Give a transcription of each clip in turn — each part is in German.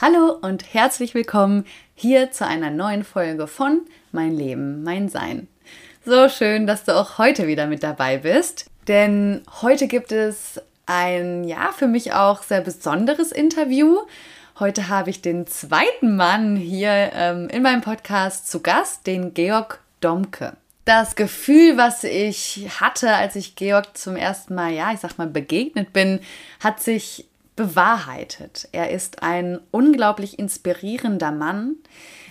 Hallo und herzlich willkommen hier zu einer neuen Folge von Mein Leben, mein Sein. So schön, dass du auch heute wieder mit dabei bist, denn heute gibt es ein, ja, für mich auch sehr besonderes Interview. Heute habe ich den zweiten Mann hier ähm, in meinem Podcast zu Gast, den Georg Domke. Das Gefühl, was ich hatte, als ich Georg zum ersten Mal, ja, ich sag mal, begegnet bin, hat sich bewahrheitet. Er ist ein unglaublich inspirierender Mann.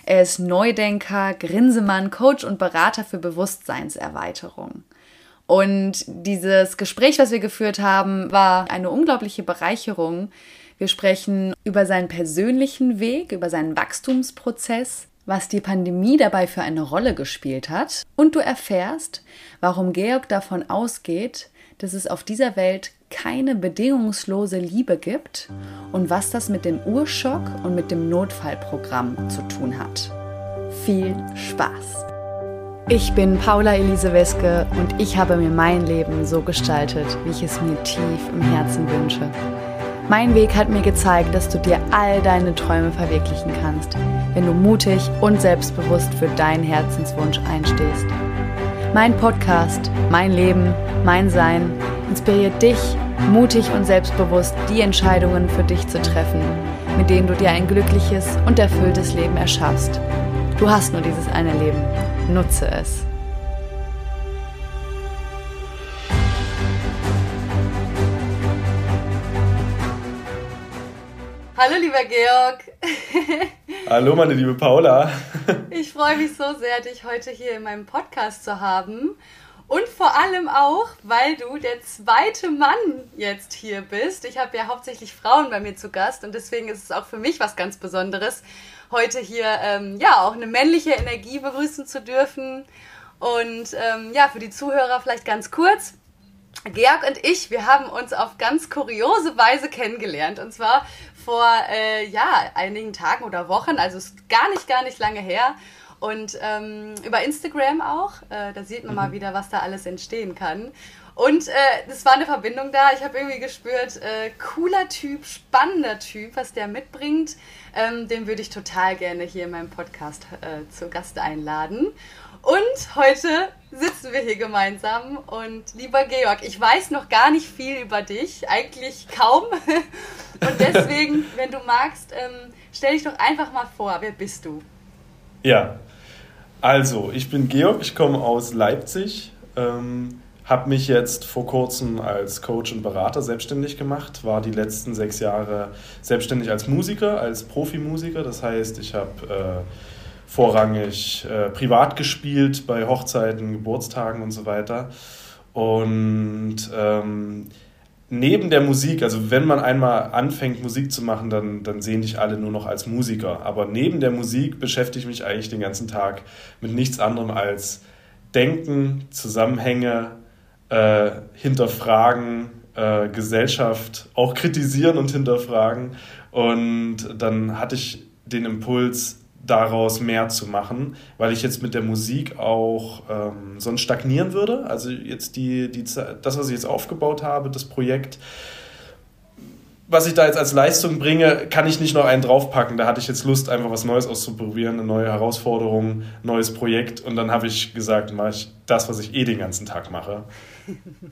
Er ist Neudenker, Grinsemann, Coach und Berater für Bewusstseinserweiterung. Und dieses Gespräch, was wir geführt haben, war eine unglaubliche Bereicherung. Wir sprechen über seinen persönlichen Weg, über seinen Wachstumsprozess, was die Pandemie dabei für eine Rolle gespielt hat. Und du erfährst, warum Georg davon ausgeht, dass es auf dieser Welt keine bedingungslose Liebe gibt und was das mit dem Urschock und mit dem Notfallprogramm zu tun hat. Viel Spaß! Ich bin Paula Elise Weske und ich habe mir mein Leben so gestaltet, wie ich es mir tief im Herzen wünsche. Mein Weg hat mir gezeigt, dass du dir all deine Träume verwirklichen kannst, wenn du mutig und selbstbewusst für deinen Herzenswunsch einstehst. Mein Podcast, mein Leben, mein Sein inspiriert dich, mutig und selbstbewusst die Entscheidungen für dich zu treffen, mit denen du dir ein glückliches und erfülltes Leben erschaffst. Du hast nur dieses eine Leben. Nutze es. Hallo, lieber Georg. Hallo, meine liebe Paula. Ich freue mich so sehr, dich heute hier in meinem Podcast zu haben. Und vor allem auch, weil du der zweite Mann jetzt hier bist. Ich habe ja hauptsächlich Frauen bei mir zu Gast und deswegen ist es auch für mich was ganz Besonderes, heute hier ähm, ja auch eine männliche Energie begrüßen zu dürfen. Und ähm, ja, für die Zuhörer vielleicht ganz kurz. Georg und ich, wir haben uns auf ganz kuriose Weise kennengelernt. Und zwar vor äh, ja, einigen Tagen oder Wochen, also ist gar nicht, gar nicht lange her. Und ähm, über Instagram auch. Äh, da sieht man mhm. mal wieder, was da alles entstehen kann. Und es äh, war eine Verbindung da. Ich habe irgendwie gespürt, äh, cooler Typ, spannender Typ, was der mitbringt. Ähm, den würde ich total gerne hier in meinem Podcast äh, zu Gast einladen. Und heute sitzen wir hier gemeinsam. Und lieber Georg, ich weiß noch gar nicht viel über dich, eigentlich kaum. Und deswegen, wenn du magst, ähm, stell dich doch einfach mal vor, wer bist du? Ja, also, ich bin Georg, ich komme aus Leipzig, ähm, habe mich jetzt vor kurzem als Coach und Berater selbstständig gemacht, war die letzten sechs Jahre selbstständig als Musiker, als Profimusiker. Das heißt, ich habe äh, vorrangig äh, privat gespielt bei Hochzeiten, Geburtstagen und so weiter. Und ähm, neben der Musik, also wenn man einmal anfängt, Musik zu machen, dann, dann sehen dich alle nur noch als Musiker. Aber neben der Musik beschäftige ich mich eigentlich den ganzen Tag mit nichts anderem als Denken, Zusammenhänge, äh, hinterfragen, äh, Gesellschaft auch kritisieren und hinterfragen. Und dann hatte ich den Impuls, daraus mehr zu machen, weil ich jetzt mit der Musik auch ähm, sonst stagnieren würde. Also jetzt die, die, das, was ich jetzt aufgebaut habe, das Projekt, was ich da jetzt als Leistung bringe, kann ich nicht noch einen draufpacken. Da hatte ich jetzt Lust, einfach was Neues auszuprobieren, eine neue Herausforderung, neues Projekt. Und dann habe ich gesagt, mache ich das, was ich eh den ganzen Tag mache,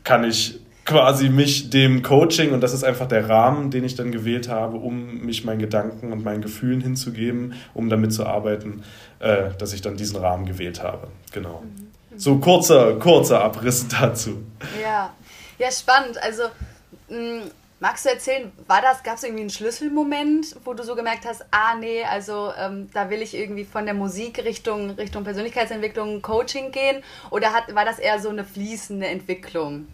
kann ich quasi mich dem Coaching, und das ist einfach der Rahmen, den ich dann gewählt habe, um mich meinen Gedanken und meinen Gefühlen hinzugeben, um damit zu arbeiten, äh, dass ich dann diesen Rahmen gewählt habe. Genau. Mhm. So kurzer, kurzer Abriss dazu. Ja, ja, spannend. Also, mh, mm, magst du erzählen, war das, gab es irgendwie einen Schlüsselmoment, wo du so gemerkt hast, ah nee, also ähm, da will ich irgendwie von der Musik Richtung, Richtung Persönlichkeitsentwicklung, Coaching gehen? Oder hat, war das eher so eine fließende Entwicklung?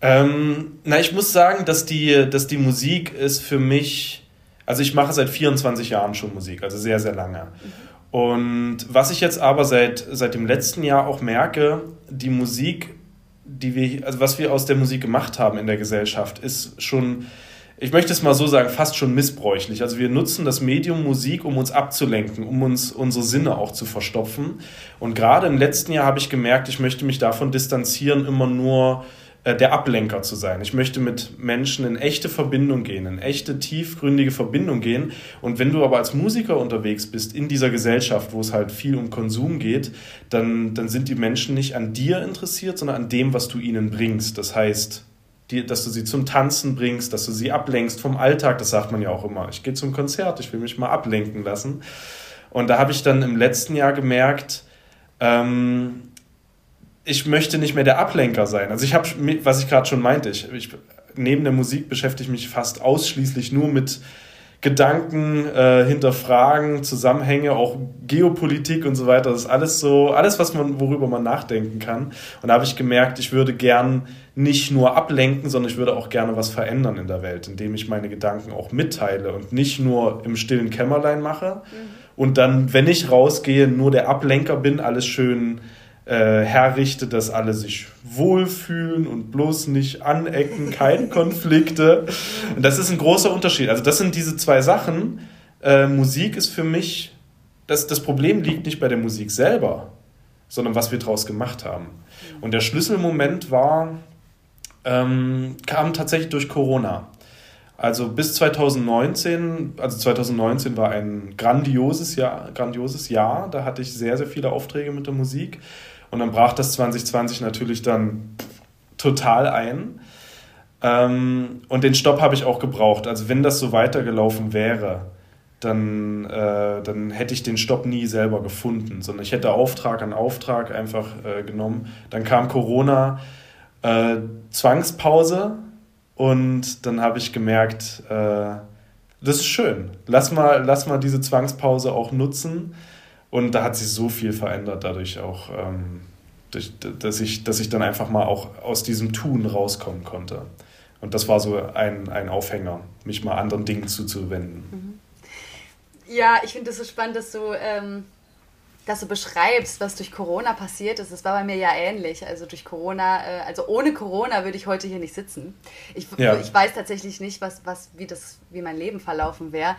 Ähm, na, ich muss sagen, dass die, dass die Musik ist für mich, also ich mache seit 24 Jahren schon Musik, also sehr, sehr lange. Und was ich jetzt aber seit, seit dem letzten Jahr auch merke, die Musik, die wir, also was wir aus der Musik gemacht haben in der Gesellschaft, ist schon, ich möchte es mal so sagen, fast schon missbräuchlich. Also wir nutzen das Medium Musik, um uns abzulenken, um uns unsere Sinne auch zu verstopfen. Und gerade im letzten Jahr habe ich gemerkt, ich möchte mich davon distanzieren, immer nur äh, der Ablenker zu sein. Ich möchte mit Menschen in echte Verbindung gehen, in echte, tiefgründige Verbindung gehen. Und wenn du aber als Musiker unterwegs bist in dieser Gesellschaft, wo es halt viel um Konsum geht, dann, dann sind die Menschen nicht an dir interessiert, sondern an dem, was du ihnen bringst. Das heißt, die, dass du sie zum Tanzen bringst, dass du sie ablenkst vom Alltag. Das sagt man ja auch immer. Ich gehe zum Konzert, ich will mich mal ablenken lassen. Und da habe ich dann im letzten Jahr gemerkt, ähm, ich möchte nicht mehr der Ablenker sein. Also ich habe, was ich gerade schon meinte, ich, ich, neben der Musik beschäftige ich mich fast ausschließlich nur mit Gedanken, äh, hinterfragen, Zusammenhänge, auch Geopolitik und so weiter. Das ist alles so, alles, was man, worüber man nachdenken kann. Und da habe ich gemerkt, ich würde gern nicht nur ablenken, sondern ich würde auch gerne was verändern in der Welt, indem ich meine Gedanken auch mitteile und nicht nur im stillen Kämmerlein mache mhm. und dann, wenn ich rausgehe, nur der Ablenker bin, alles schön äh, herrichte, dass alle sich wohlfühlen und bloß nicht anecken, keine Konflikte. Und das ist ein großer Unterschied. Also das sind diese zwei Sachen. Äh, Musik ist für mich, das, das Problem liegt nicht bei der Musik selber, sondern was wir daraus gemacht haben. Und der Schlüsselmoment war, ähm, kam tatsächlich durch Corona. Also bis 2019, also 2019 war ein grandioses Jahr, grandioses Jahr. Da hatte ich sehr, sehr viele Aufträge mit der Musik. Und dann brach das 2020 natürlich dann total ein. Ähm, und den Stopp habe ich auch gebraucht. Also wenn das so weitergelaufen wäre, dann, äh, dann hätte ich den Stopp nie selber gefunden, sondern ich hätte Auftrag an Auftrag einfach äh, genommen. Dann kam Corona, äh, Zwangspause und dann habe ich gemerkt, äh, das ist schön. Lass mal, lass mal diese Zwangspause auch nutzen und da hat sich so viel verändert dadurch auch, ähm, durch, dass, ich, dass ich dann einfach mal auch aus diesem Tun rauskommen konnte. Und das war so ein, ein Aufhänger, mich mal anderen Dingen zuzuwenden. Mhm. Ja, ich finde es so spannend, dass du, ähm, dass du beschreibst, was durch Corona passiert ist. Das war bei mir ja ähnlich. Also durch Corona, äh, also ohne Corona würde ich heute hier nicht sitzen. Ich, ja. ich weiß tatsächlich nicht, was, was, wie, das, wie mein Leben verlaufen wäre.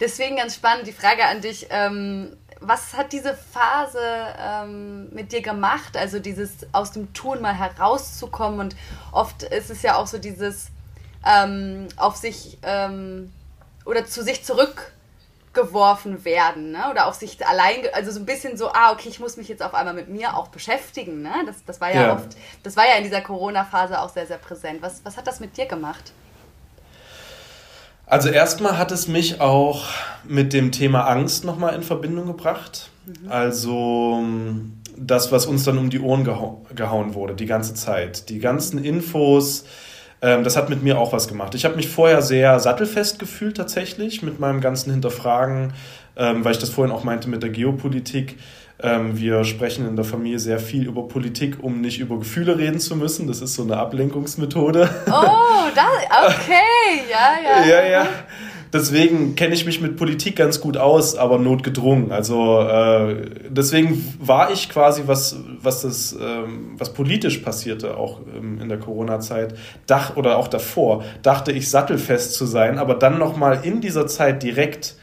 Deswegen ganz spannend die Frage an dich. Ähm, was hat diese Phase ähm, mit dir gemacht? Also dieses aus dem Tun mal herauszukommen und oft ist es ja auch so dieses ähm, auf sich ähm, oder zu sich zurückgeworfen werden, ne? Oder auf sich allein, also so ein bisschen so, ah, okay, ich muss mich jetzt auf einmal mit mir auch beschäftigen, ne? Das, das war ja, ja. oft, das war ja in dieser Corona-Phase auch sehr, sehr präsent. Was, was hat das mit dir gemacht? Also erstmal hat es mich auch mit dem Thema Angst nochmal in Verbindung gebracht. Mhm. Also das, was uns dann um die Ohren gehau gehauen wurde, die ganze Zeit. Die ganzen Infos, ähm, das hat mit mir auch was gemacht. Ich habe mich vorher sehr sattelfest gefühlt tatsächlich mit meinem ganzen Hinterfragen, ähm, weil ich das vorhin auch meinte mit der Geopolitik. Ähm, wir sprechen in der Familie sehr viel über Politik, um nicht über Gefühle reden zu müssen. Das ist so eine Ablenkungsmethode. Oh, das, okay, ja, ja. ja, ja. Deswegen kenne ich mich mit Politik ganz gut aus, aber notgedrungen. Also äh, deswegen war ich quasi, was, was, das, ähm, was politisch passierte, auch ähm, in der Corona-Zeit, oder auch davor, dachte ich sattelfest zu sein, aber dann nochmal in dieser Zeit direkt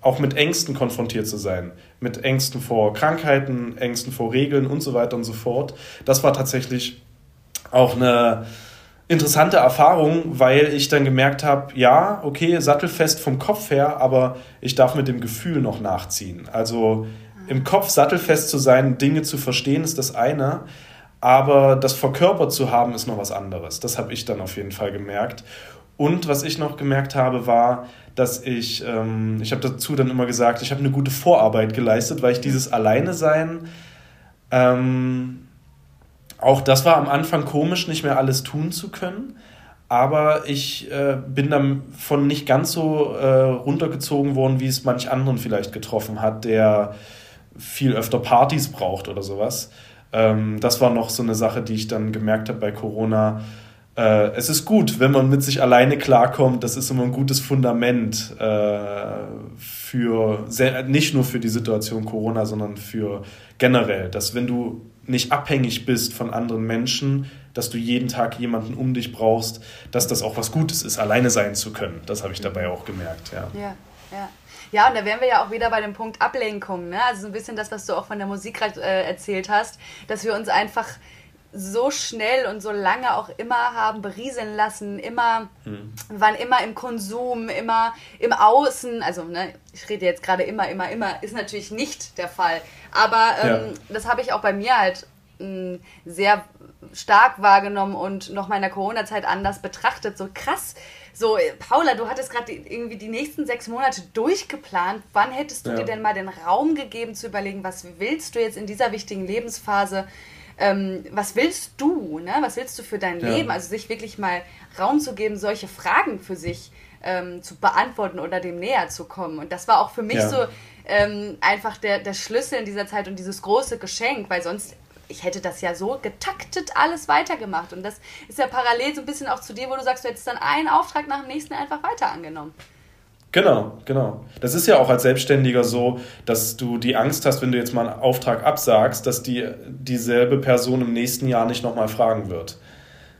auch mit Ängsten konfrontiert zu sein. Mit Ängsten vor Krankheiten, Ängsten vor Regeln und so weiter und so fort. Das war tatsächlich auch eine interessante Erfahrung, weil ich dann gemerkt habe, ja, okay, sattelfest vom Kopf her, aber ich darf mit dem Gefühl noch nachziehen. Also im Kopf sattelfest zu sein, Dinge zu verstehen, ist das eine, aber das verkörpert zu haben, ist noch was anderes. Das habe ich dann auf jeden Fall gemerkt. Und was ich noch gemerkt habe, war, dass ich, ähm, ich habe dazu dann immer gesagt, ich habe eine gute Vorarbeit geleistet, weil ich dieses Alleine-Sein, ähm, auch das war am Anfang komisch, nicht mehr alles tun zu können. Aber ich äh, bin davon nicht ganz so äh, runtergezogen worden, wie es manch anderen vielleicht getroffen hat, der viel öfter Partys braucht oder sowas. Ähm, das war noch so eine Sache, die ich dann gemerkt habe bei Corona äh, es ist gut, wenn man mit sich alleine klarkommt. Das ist immer ein gutes Fundament äh, für sehr, nicht nur für die Situation Corona, sondern für generell, dass wenn du nicht abhängig bist von anderen Menschen, dass du jeden Tag jemanden um dich brauchst, dass das auch was Gutes ist, alleine sein zu können. Das habe ich dabei auch gemerkt. Ja. ja, ja. Ja, und da wären wir ja auch wieder bei dem Punkt Ablenkung. Ne? Also so ein bisschen das, was du auch von der Musik äh, erzählt hast, dass wir uns einfach so schnell und so lange auch immer haben berieseln lassen, immer, mhm. waren immer im Konsum, immer im Außen, also ne, ich rede jetzt gerade immer, immer, immer, ist natürlich nicht der Fall, aber ähm, ja. das habe ich auch bei mir halt mh, sehr stark wahrgenommen und noch mal in der Corona-Zeit anders betrachtet, so krass, so, Paula, du hattest gerade irgendwie die nächsten sechs Monate durchgeplant. Wann hättest du ja. dir denn mal den Raum gegeben zu überlegen, was willst du jetzt in dieser wichtigen Lebensphase ähm, was willst du, ne? was willst du für dein ja. Leben? Also sich wirklich mal Raum zu geben, solche Fragen für sich ähm, zu beantworten oder dem näher zu kommen. Und das war auch für mich ja. so ähm, einfach der, der Schlüssel in dieser Zeit und dieses große Geschenk, weil sonst ich hätte das ja so getaktet alles weitergemacht. Und das ist ja parallel so ein bisschen auch zu dir, wo du sagst, du hättest dann einen Auftrag nach dem nächsten einfach weiter angenommen. Genau, genau. Das ist ja auch als Selbstständiger so, dass du die Angst hast, wenn du jetzt mal einen Auftrag absagst, dass die dieselbe Person im nächsten Jahr nicht nochmal fragen wird.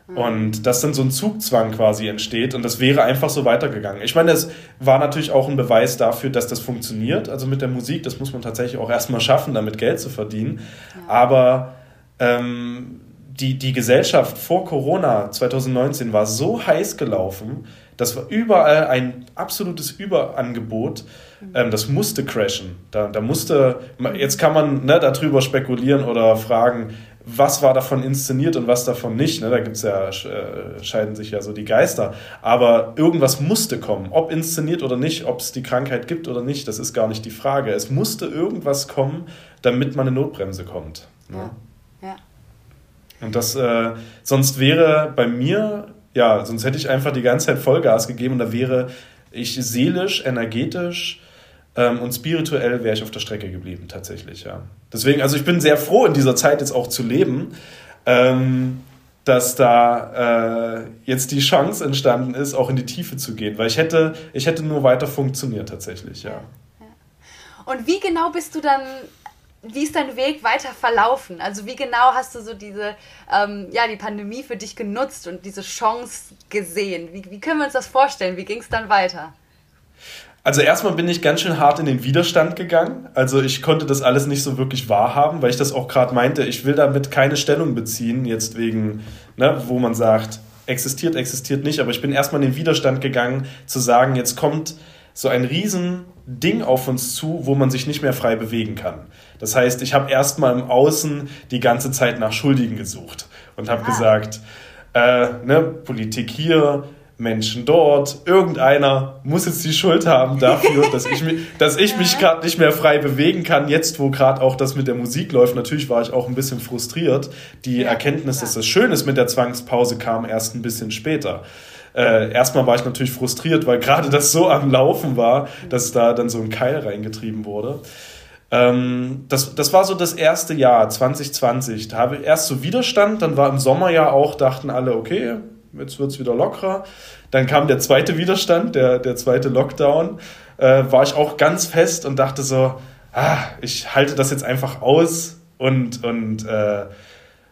Mhm. Und dass dann so ein Zugzwang quasi entsteht und das wäre einfach so weitergegangen. Ich meine, es war natürlich auch ein Beweis dafür, dass das funktioniert. Also mit der Musik, das muss man tatsächlich auch erstmal schaffen, damit Geld zu verdienen. Ja. Aber ähm, die, die Gesellschaft vor Corona 2019 war so heiß gelaufen, das war überall ein absolutes Überangebot. Ähm, das musste crashen. Da, da musste, jetzt kann man ne, darüber spekulieren oder fragen, was war davon inszeniert und was davon nicht. Ne? Da gibt's ja, äh, scheiden sich ja so die Geister. Aber irgendwas musste kommen. Ob inszeniert oder nicht, ob es die Krankheit gibt oder nicht, das ist gar nicht die Frage. Es musste irgendwas kommen, damit man eine Notbremse kommt. Ne? Ja. ja. Und das, äh, sonst wäre bei mir ja, sonst hätte ich einfach die ganze Zeit Vollgas gegeben und da wäre ich seelisch, energetisch ähm, und spirituell wäre ich auf der Strecke geblieben, tatsächlich, ja. Deswegen, also ich bin sehr froh, in dieser Zeit jetzt auch zu leben, ähm, dass da äh, jetzt die Chance entstanden ist, auch in die Tiefe zu gehen, weil ich hätte, ich hätte nur weiter funktioniert, tatsächlich, ja. Und wie genau bist du dann wie ist dein Weg weiter verlaufen? Also wie genau hast du so diese, ähm, ja, die Pandemie für dich genutzt und diese Chance gesehen? Wie, wie können wir uns das vorstellen? Wie ging es dann weiter? Also erstmal bin ich ganz schön hart in den Widerstand gegangen. Also ich konnte das alles nicht so wirklich wahrhaben, weil ich das auch gerade meinte, ich will damit keine Stellung beziehen, jetzt wegen, ne, wo man sagt, existiert, existiert nicht, aber ich bin erstmal in den Widerstand gegangen, zu sagen, jetzt kommt so ein Riesending auf uns zu, wo man sich nicht mehr frei bewegen kann. Das heißt, ich habe erstmal im Außen die ganze Zeit nach Schuldigen gesucht und habe ah. gesagt, äh, ne, Politik hier, Menschen dort, irgendeiner muss jetzt die Schuld haben dafür, dass ich, mich, dass ich mich gerade nicht mehr frei bewegen kann, jetzt wo gerade auch das mit der Musik läuft. Natürlich war ich auch ein bisschen frustriert. Die ja, Erkenntnis, ja. dass das schön ist mit der Zwangspause, kam erst ein bisschen später. Äh, erstmal war ich natürlich frustriert, weil gerade das so am Laufen war, dass da dann so ein Keil reingetrieben wurde. Ähm, das, das war so das erste Jahr, 2020. Da habe ich erst so Widerstand, dann war im Sommer ja auch, dachten alle, okay, jetzt wird es wieder lockerer. Dann kam der zweite Widerstand, der, der zweite Lockdown. Äh, war ich auch ganz fest und dachte so, ah, ich halte das jetzt einfach aus und, und äh,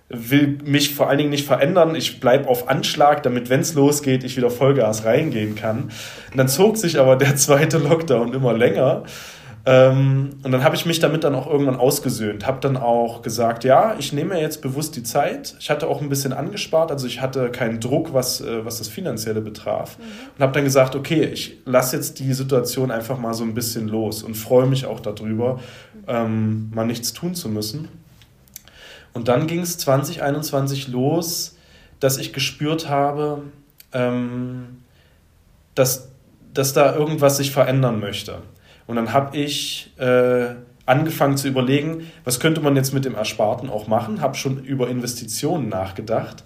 will mich vor allen Dingen nicht verändern. Ich bleibe auf Anschlag, damit, wenn es losgeht, ich wieder Vollgas reingehen kann. Und dann zog sich aber der zweite Lockdown immer länger. Ähm, und dann habe ich mich damit dann auch irgendwann ausgesöhnt. Habe dann auch gesagt, ja, ich nehme mir jetzt bewusst die Zeit. Ich hatte auch ein bisschen angespart, also ich hatte keinen Druck, was, äh, was das Finanzielle betraf. Mhm. Und habe dann gesagt, okay, ich lasse jetzt die Situation einfach mal so ein bisschen los und freue mich auch darüber, mhm. ähm, mal nichts tun zu müssen. Und dann ging es 2021 los, dass ich gespürt habe, ähm, dass, dass da irgendwas sich verändern möchte. Und dann habe ich äh, angefangen zu überlegen, was könnte man jetzt mit dem Ersparten auch machen, habe schon über Investitionen nachgedacht.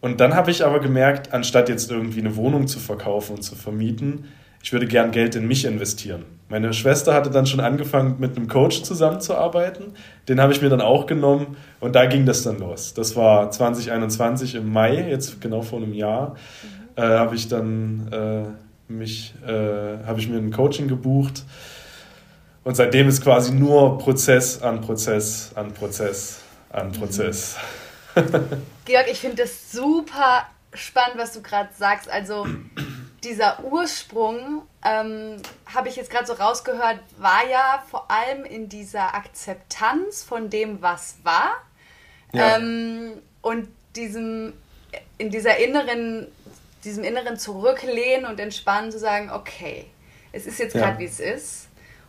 Und dann habe ich aber gemerkt, anstatt jetzt irgendwie eine Wohnung zu verkaufen und zu vermieten, ich würde gern Geld in mich investieren. Meine Schwester hatte dann schon angefangen, mit einem Coach zusammenzuarbeiten. Den habe ich mir dann auch genommen und da ging das dann los. Das war 2021 im Mai, jetzt genau vor einem Jahr, äh, habe ich dann äh, mich, äh, habe ich mir ein Coaching gebucht. Und seitdem ist quasi nur Prozess an Prozess an Prozess an Prozess. Georg, ich finde das super spannend, was du gerade sagst. Also dieser Ursprung, ähm, habe ich jetzt gerade so rausgehört, war ja vor allem in dieser Akzeptanz von dem, was war. Ja. Ähm, und diesem, in dieser inneren, diesem inneren Zurücklehnen und Entspannen zu sagen, okay, es ist jetzt gerade, ja. wie es ist.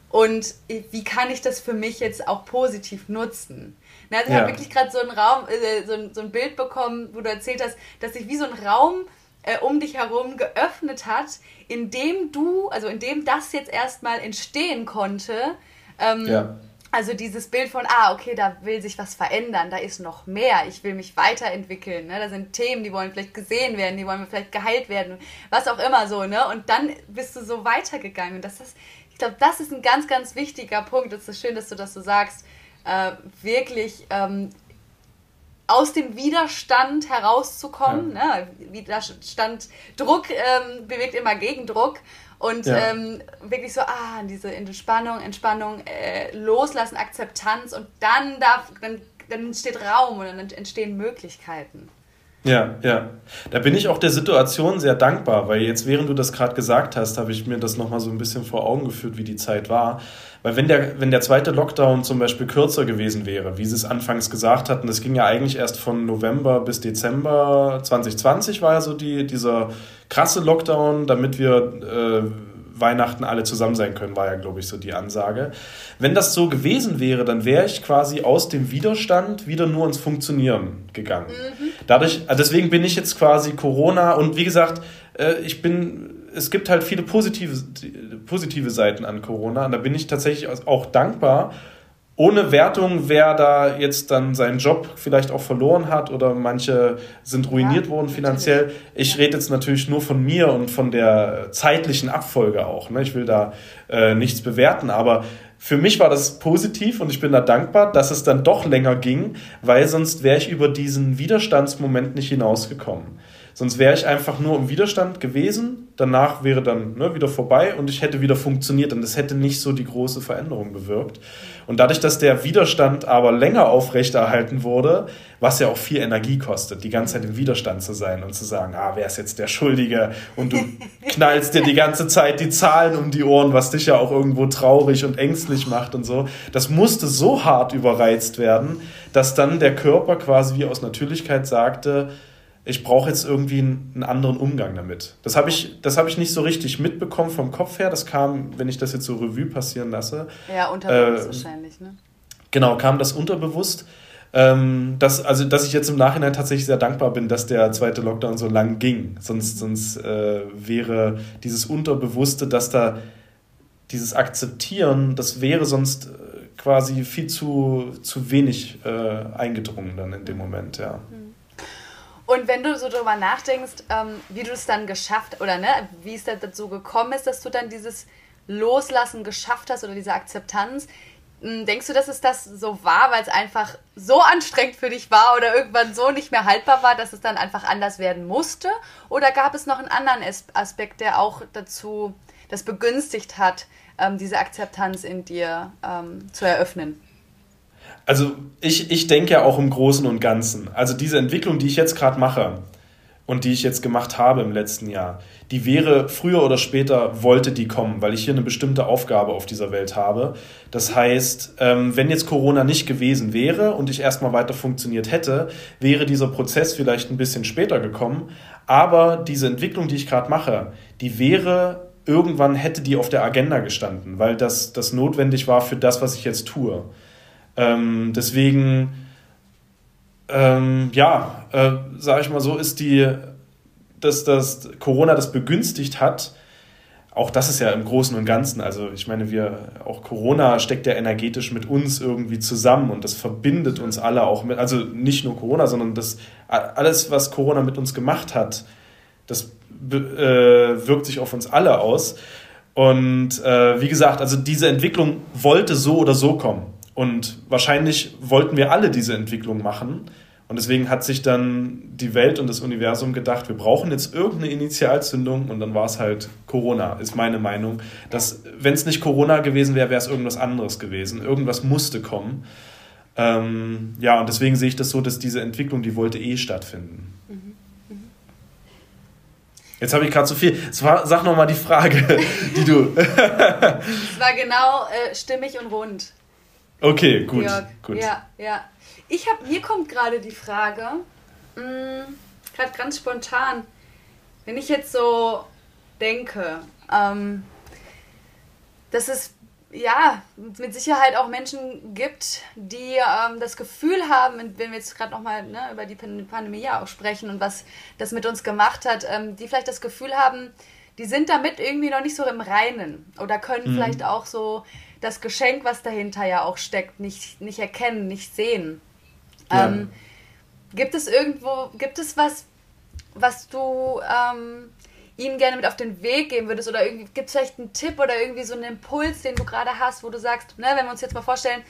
Und wie kann ich das für mich jetzt auch positiv nutzen? Na, also ja. Ich habe wirklich gerade so einen Raum, äh, so, ein, so ein Bild bekommen, wo du erzählt hast, dass sich wie so ein Raum äh, um dich herum geöffnet hat, in dem du, also in dem das jetzt erstmal entstehen konnte. Ähm, ja. Also dieses Bild von, ah, okay, da will sich was verändern, da ist noch mehr, ich will mich weiterentwickeln, ne? da sind Themen, die wollen vielleicht gesehen werden, die wollen vielleicht geheilt werden, was auch immer so, ne? Und dann bist du so weitergegangen. Und das ist, ich glaube, das ist ein ganz, ganz wichtiger Punkt. Es ist schön, dass du das so sagst. Äh, wirklich ähm, aus dem Widerstand herauszukommen. Ja. Ne? Widerstand, Druck ähm, bewegt immer Gegendruck. Und ja. ähm, wirklich so, ah, diese Entspannung, Entspannung, äh, Loslassen, Akzeptanz und dann darf, dann, dann entsteht Raum und dann entstehen Möglichkeiten. Ja, ja. Da bin ich auch der Situation sehr dankbar, weil jetzt, während du das gerade gesagt hast, habe ich mir das nochmal so ein bisschen vor Augen geführt, wie die Zeit war. Weil wenn der, wenn der zweite Lockdown zum Beispiel kürzer gewesen wäre, wie sie es anfangs gesagt hatten, das ging ja eigentlich erst von November bis Dezember 2020 war ja so die, dieser krasse Lockdown, damit wir äh, Weihnachten alle zusammen sein können, war ja, glaube ich, so die Ansage. Wenn das so gewesen wäre, dann wäre ich quasi aus dem Widerstand wieder nur ins Funktionieren gegangen. Mhm. Dadurch, äh, deswegen bin ich jetzt quasi Corona und wie gesagt, äh, ich bin es gibt halt viele positive, positive Seiten an Corona und da bin ich tatsächlich auch dankbar. Ohne Wertung, wer da jetzt dann seinen Job vielleicht auch verloren hat oder manche sind ruiniert ja, worden finanziell. Natürlich. Ich ja. rede jetzt natürlich nur von mir und von der zeitlichen Abfolge auch. Ne? Ich will da äh, nichts bewerten, aber für mich war das positiv und ich bin da dankbar, dass es dann doch länger ging, weil sonst wäre ich über diesen Widerstandsmoment nicht hinausgekommen. Sonst wäre ich einfach nur im Widerstand gewesen. Danach wäre dann ne, wieder vorbei und ich hätte wieder funktioniert und es hätte nicht so die große Veränderung bewirkt. Und dadurch, dass der Widerstand aber länger aufrechterhalten wurde, was ja auch viel Energie kostet, die ganze Zeit im Widerstand zu sein und zu sagen, ah, wer ist jetzt der Schuldige? Und du knallst dir die ganze Zeit die Zahlen um die Ohren, was dich ja auch irgendwo traurig und ängstlich macht und so. Das musste so hart überreizt werden, dass dann der Körper quasi wie aus Natürlichkeit sagte, ich brauche jetzt irgendwie einen, einen, anderen Umgang damit. Das habe ich, hab ich nicht so richtig mitbekommen vom Kopf her. Das kam, wenn ich das jetzt so Revue passieren lasse. Ja, unterbewusst äh, wahrscheinlich, ne? Genau, kam das unterbewusst. Ähm, dass, also, dass ich jetzt im Nachhinein tatsächlich sehr dankbar bin, dass der zweite Lockdown so lang ging. Sonst, sonst äh, wäre dieses Unterbewusste, dass da dieses Akzeptieren, das wäre sonst äh, quasi viel zu, zu wenig äh, eingedrungen dann in dem Moment, ja. Mhm. Und wenn du so drüber nachdenkst, ähm, wie du es dann geschafft oder ne, wie es dazu gekommen ist, dass du dann dieses Loslassen geschafft hast oder diese Akzeptanz, hm, denkst du, dass es das so war, weil es einfach so anstrengend für dich war oder irgendwann so nicht mehr haltbar war, dass es dann einfach anders werden musste? Oder gab es noch einen anderen Aspekt, der auch dazu das begünstigt hat, ähm, diese Akzeptanz in dir ähm, zu eröffnen? Also ich, ich denke ja auch im Großen und Ganzen. Also diese Entwicklung, die ich jetzt gerade mache und die ich jetzt gemacht habe im letzten Jahr, die wäre früher oder später, wollte die kommen, weil ich hier eine bestimmte Aufgabe auf dieser Welt habe. Das heißt, ähm, wenn jetzt Corona nicht gewesen wäre und ich erstmal weiter funktioniert hätte, wäre dieser Prozess vielleicht ein bisschen später gekommen. Aber diese Entwicklung, die ich gerade mache, die wäre irgendwann hätte die auf der Agenda gestanden, weil das, das notwendig war für das, was ich jetzt tue. Ähm, deswegen, ähm, ja, äh, sage ich mal so, ist die, dass das Corona das begünstigt hat, auch das ist ja im Großen und Ganzen, also ich meine, wir, auch Corona steckt ja energetisch mit uns irgendwie zusammen und das verbindet uns alle auch mit, also nicht nur Corona, sondern das, alles, was Corona mit uns gemacht hat, das äh, wirkt sich auf uns alle aus. Und äh, wie gesagt, also diese Entwicklung wollte so oder so kommen. Und wahrscheinlich wollten wir alle diese Entwicklung machen. Und deswegen hat sich dann die Welt und das Universum gedacht, wir brauchen jetzt irgendeine Initialzündung und dann war es halt Corona, ist meine Meinung. Dass, wenn es nicht Corona gewesen wäre, wäre es irgendwas anderes gewesen. Irgendwas musste kommen. Ähm, ja, und deswegen sehe ich das so, dass diese Entwicklung, die wollte eh stattfinden. Jetzt habe ich gerade zu viel. Sag nochmal die Frage, die du. es war genau äh, stimmig und rund. Okay, gut. Georg. gut. Ja, ja. Ich hab, mir kommt gerade die Frage, Mm, Gerade ganz spontan. Wenn ich jetzt so denke, ähm, dass es ja mit Sicherheit auch Menschen gibt, die ähm, das Gefühl haben, wenn wir jetzt gerade nochmal ne, über die Pandemie ja auch sprechen und was das mit uns gemacht hat, ähm, die vielleicht das Gefühl haben, die sind damit irgendwie noch nicht so im Reinen oder können mhm. vielleicht auch so das Geschenk, was dahinter ja auch steckt, nicht, nicht erkennen, nicht sehen. Ja. Ähm, gibt es irgendwo, gibt es was, was du ähm, ihnen gerne mit auf den Weg geben würdest? Oder gibt es vielleicht einen Tipp oder irgendwie so einen Impuls, den du gerade hast, wo du sagst, ne, wenn wir uns jetzt mal vorstellen,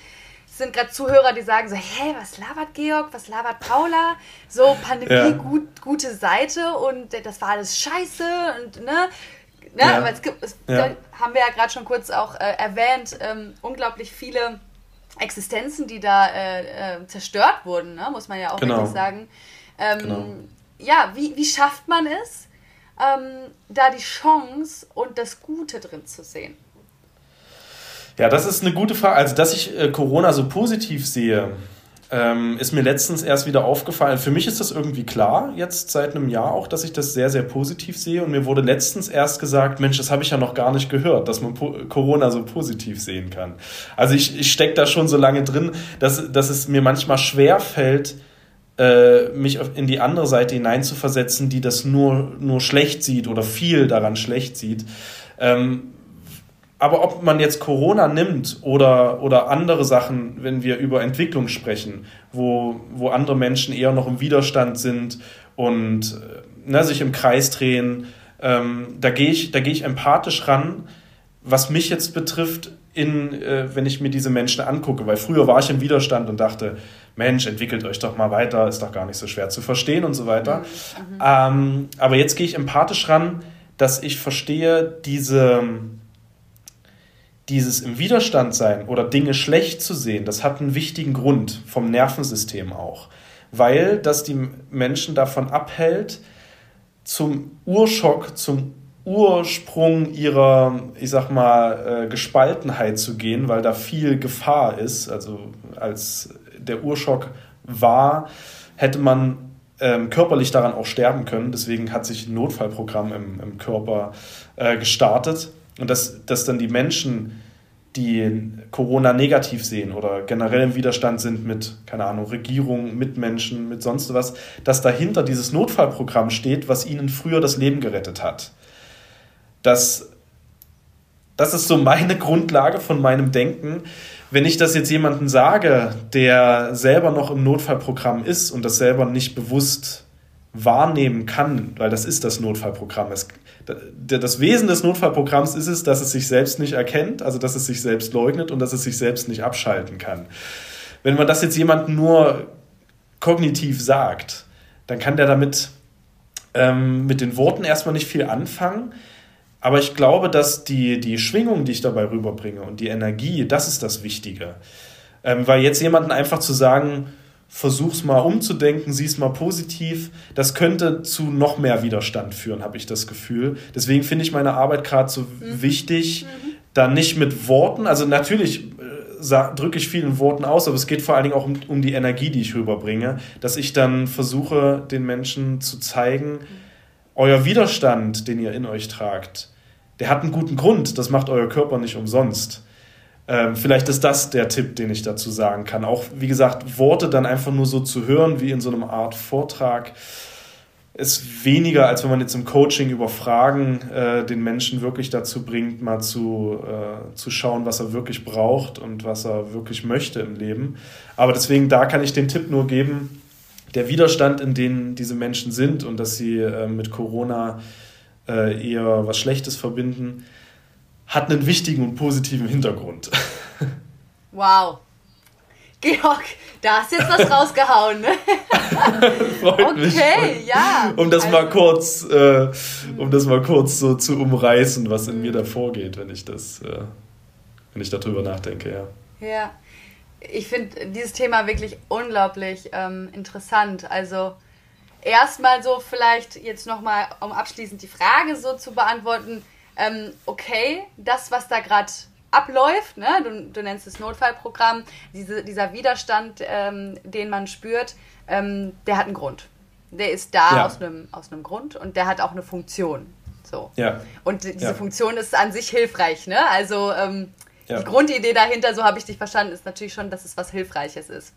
es sind gerade Zuhörer, die sagen so, hey, was labert Georg, was labert Paula? So, Pandemie, ja. gut, gute Seite und das war alles scheiße und ne, Ne? Ja. Aber es gibt, es, ja. haben wir ja gerade schon kurz auch äh, erwähnt, ähm, unglaublich viele Existenzen, die da äh, äh, zerstört wurden, ne? muss man ja auch genau. wirklich sagen. Ähm, genau. Ja, wie, wie schafft man es, ähm, da die Chance und das Gute drin zu sehen? Ja, das ist eine gute Frage. Also, dass ich äh, Corona so positiv sehe, ähm, ist mir letztens erst wieder aufgefallen. Für mich ist das irgendwie klar, jetzt seit einem Jahr auch, dass ich das sehr, sehr positiv sehe. Und mir wurde letztens erst gesagt, Mensch, das habe ich ja noch gar nicht gehört, dass man Corona so positiv sehen kann. Also ich, ich stecke da schon so lange drin, dass, dass es mir manchmal schwer fällt, äh, mich in die andere Seite hineinzuversetzen, die das nur, nur schlecht sieht oder viel daran schlecht sieht. Ähm, aber ob man jetzt Corona nimmt oder, oder andere Sachen, wenn wir über Entwicklung sprechen, wo, wo andere Menschen eher noch im Widerstand sind und äh, ne, sich im Kreis drehen, ähm, da gehe ich, geh ich empathisch ran, was mich jetzt betrifft, in, äh, wenn ich mir diese Menschen angucke. Weil früher war ich im Widerstand und dachte, Mensch, entwickelt euch doch mal weiter, ist doch gar nicht so schwer zu verstehen und so weiter. Mhm. Ähm, aber jetzt gehe ich empathisch ran, dass ich verstehe, diese dieses im Widerstand sein oder Dinge schlecht zu sehen, das hat einen wichtigen Grund vom Nervensystem auch, weil das die Menschen davon abhält, zum Urschock, zum Ursprung ihrer, ich sag mal, äh, Gespaltenheit zu gehen, weil da viel Gefahr ist. Also als der Urschock war, hätte man ähm, körperlich daran auch sterben können. Deswegen hat sich ein Notfallprogramm im, im Körper äh, gestartet und dass, dass dann die Menschen, die Corona negativ sehen oder generell im Widerstand sind mit, keine Ahnung, Regierung, Mitmenschen, mit sonst was, dass dahinter dieses Notfallprogramm steht, was ihnen früher das Leben gerettet hat. Das, das ist so meine Grundlage von meinem Denken. Wenn ich das jetzt jemandem sage, der selber noch im Notfallprogramm ist und das selber nicht bewusst wahrnehmen kann, weil das ist das Notfallprogramm. Es, das Wesen des Notfallprogramms ist es, dass es sich selbst nicht erkennt, also dass es sich selbst leugnet und dass es sich selbst nicht abschalten kann. Wenn man das jetzt jemandem nur kognitiv sagt, dann kann der damit ähm, mit den Worten erstmal nicht viel anfangen. Aber ich glaube, dass die, die Schwingung, die ich dabei rüberbringe und die Energie, das ist das Wichtige. Ähm, weil jetzt jemanden einfach zu sagen, versuch's mal umzudenken, sieh's mal positiv. Das könnte zu noch mehr Widerstand führen, habe ich das Gefühl. Deswegen finde ich meine Arbeit gerade so mhm. wichtig, mhm. da nicht mit Worten, also natürlich äh, drücke ich vielen Worten aus, aber es geht vor allen Dingen auch um, um die Energie, die ich rüberbringe, dass ich dann versuche, den Menschen zu zeigen, mhm. euer Widerstand, den ihr in euch tragt, der hat einen guten Grund, das macht euer Körper nicht umsonst. Ähm, vielleicht ist das der Tipp, den ich dazu sagen kann. Auch, wie gesagt, Worte dann einfach nur so zu hören, wie in so einer Art Vortrag, ist weniger, als wenn man jetzt im Coaching über Fragen äh, den Menschen wirklich dazu bringt, mal zu, äh, zu schauen, was er wirklich braucht und was er wirklich möchte im Leben. Aber deswegen, da kann ich den Tipp nur geben, der Widerstand, in dem diese Menschen sind und dass sie äh, mit Corona äh, eher was Schlechtes verbinden, hat einen wichtigen und positiven Hintergrund. Wow. Georg, da hast jetzt was rausgehauen, ne? Freut okay, mich. Okay, ja. Um das also, mal kurz, äh, um das mal kurz so zu umreißen, was in mir da vorgeht, wenn ich das, äh, wenn ich darüber nachdenke, ja. Ja. Ich finde dieses Thema wirklich unglaublich ähm, interessant. Also erstmal so vielleicht jetzt nochmal, um abschließend die Frage so zu beantworten, ähm, okay, das, was da gerade abläuft, ne? du, du nennst es Notfallprogramm, diese, dieser Widerstand, ähm, den man spürt, ähm, der hat einen Grund. Der ist da ja. aus, einem, aus einem Grund und der hat auch eine Funktion. So. Ja. Und diese ja. Funktion ist an sich hilfreich, ne? Also ähm, ja. die Grundidee dahinter, so habe ich dich verstanden, ist natürlich schon, dass es was Hilfreiches ist.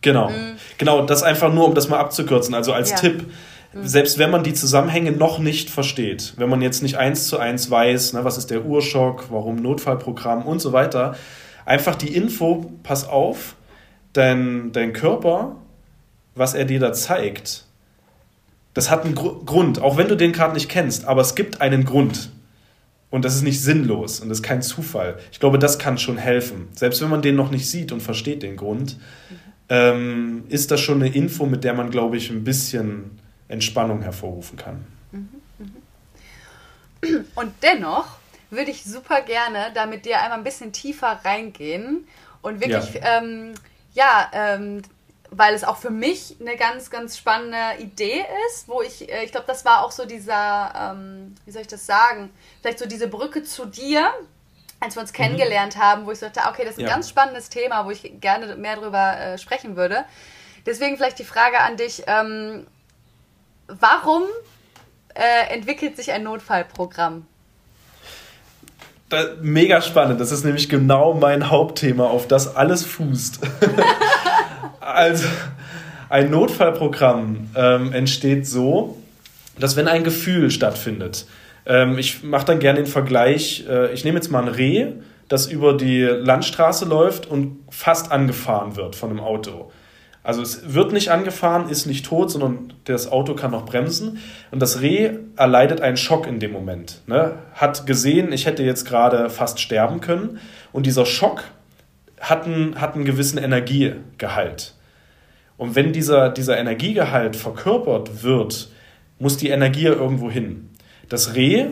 Genau. Mhm. Genau, das einfach nur, um das mal abzukürzen. Also als Tipp. Selbst wenn man die Zusammenhänge noch nicht versteht, wenn man jetzt nicht eins zu eins weiß, ne, was ist der Urschock, warum Notfallprogramm und so weiter, einfach die Info, pass auf, dein, dein Körper, was er dir da zeigt, das hat einen Gr Grund, auch wenn du den gerade nicht kennst, aber es gibt einen Grund. Und das ist nicht sinnlos und das ist kein Zufall. Ich glaube, das kann schon helfen. Selbst wenn man den noch nicht sieht und versteht den Grund, ähm, ist das schon eine Info, mit der man, glaube ich, ein bisschen Entspannung hervorrufen kann. Mhm, mhm. Und dennoch würde ich super gerne da mit dir einmal ein bisschen tiefer reingehen und wirklich, ja, ähm, ja ähm, weil es auch für mich eine ganz, ganz spannende Idee ist, wo ich, äh, ich glaube, das war auch so dieser, ähm, wie soll ich das sagen, vielleicht so diese Brücke zu dir, als wir uns mhm. kennengelernt haben, wo ich sagte, okay, das ist ein ja. ganz spannendes Thema, wo ich gerne mehr darüber äh, sprechen würde. Deswegen vielleicht die Frage an dich, ähm, warum äh, entwickelt sich ein Notfallprogramm? mega spannend. Das ist nämlich genau mein Hauptthema, auf das alles fußt. Also, ein Notfallprogramm ähm, entsteht so, dass wenn ein Gefühl stattfindet, ähm, ich mache dann gerne den Vergleich, äh, ich nehme jetzt mal ein Reh, das über die Landstraße läuft und fast angefahren wird von einem Auto. Also es wird nicht angefahren, ist nicht tot, sondern das Auto kann noch bremsen. Und das Reh erleidet einen Schock in dem Moment. Ne? Hat gesehen, ich hätte jetzt gerade fast sterben können. Und dieser Schock hat einen, hat einen gewissen Energiegehalt. Und wenn dieser, dieser Energiegehalt verkörpert wird, muss die Energie irgendwo hin. Das Reh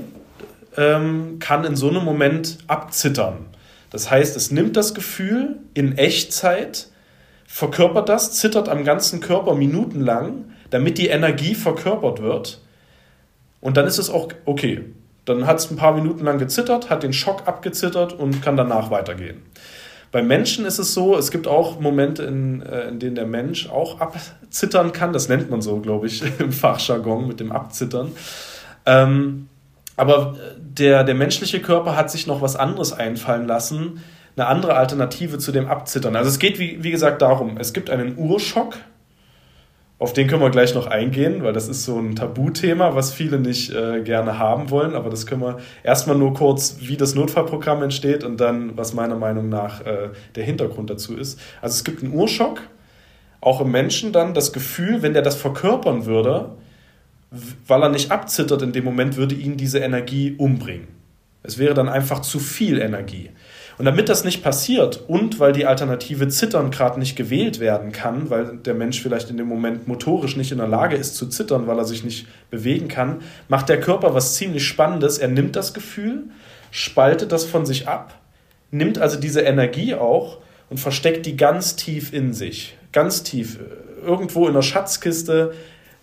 ähm, kann in so einem Moment abzittern. Das heißt, es nimmt das Gefühl in Echtzeit, verkörpert das, zittert am ganzen Körper minutenlang, damit die Energie verkörpert wird. Und dann ist es auch okay. Dann hat es ein paar Minuten lang gezittert, hat den Schock abgezittert und kann danach weitergehen. Beim Menschen ist es so, es gibt auch Momente, in, äh, in denen der Mensch auch abzittern kann. Das nennt man so, glaube ich, im Fachjargon mit dem Abzittern. Ähm, aber der, der menschliche Körper hat sich noch was anderes einfallen lassen, eine andere Alternative zu dem Abzittern. Also es geht, wie, wie gesagt, darum, es gibt einen Urschock, auf den können wir gleich noch eingehen, weil das ist so ein Tabuthema, was viele nicht äh, gerne haben wollen. Aber das können wir erstmal nur kurz, wie das Notfallprogramm entsteht und dann, was meiner Meinung nach äh, der Hintergrund dazu ist. Also es gibt einen Urschock, auch im Menschen dann das Gefühl, wenn der das verkörpern würde, weil er nicht abzittert in dem Moment, würde ihn diese Energie umbringen. Es wäre dann einfach zu viel Energie. Und damit das nicht passiert und weil die Alternative Zittern gerade nicht gewählt werden kann, weil der Mensch vielleicht in dem Moment motorisch nicht in der Lage ist zu zittern, weil er sich nicht bewegen kann, macht der Körper was ziemlich Spannendes. Er nimmt das Gefühl, spaltet das von sich ab, nimmt also diese Energie auch und versteckt die ganz tief in sich. Ganz tief. Irgendwo in der Schatzkiste,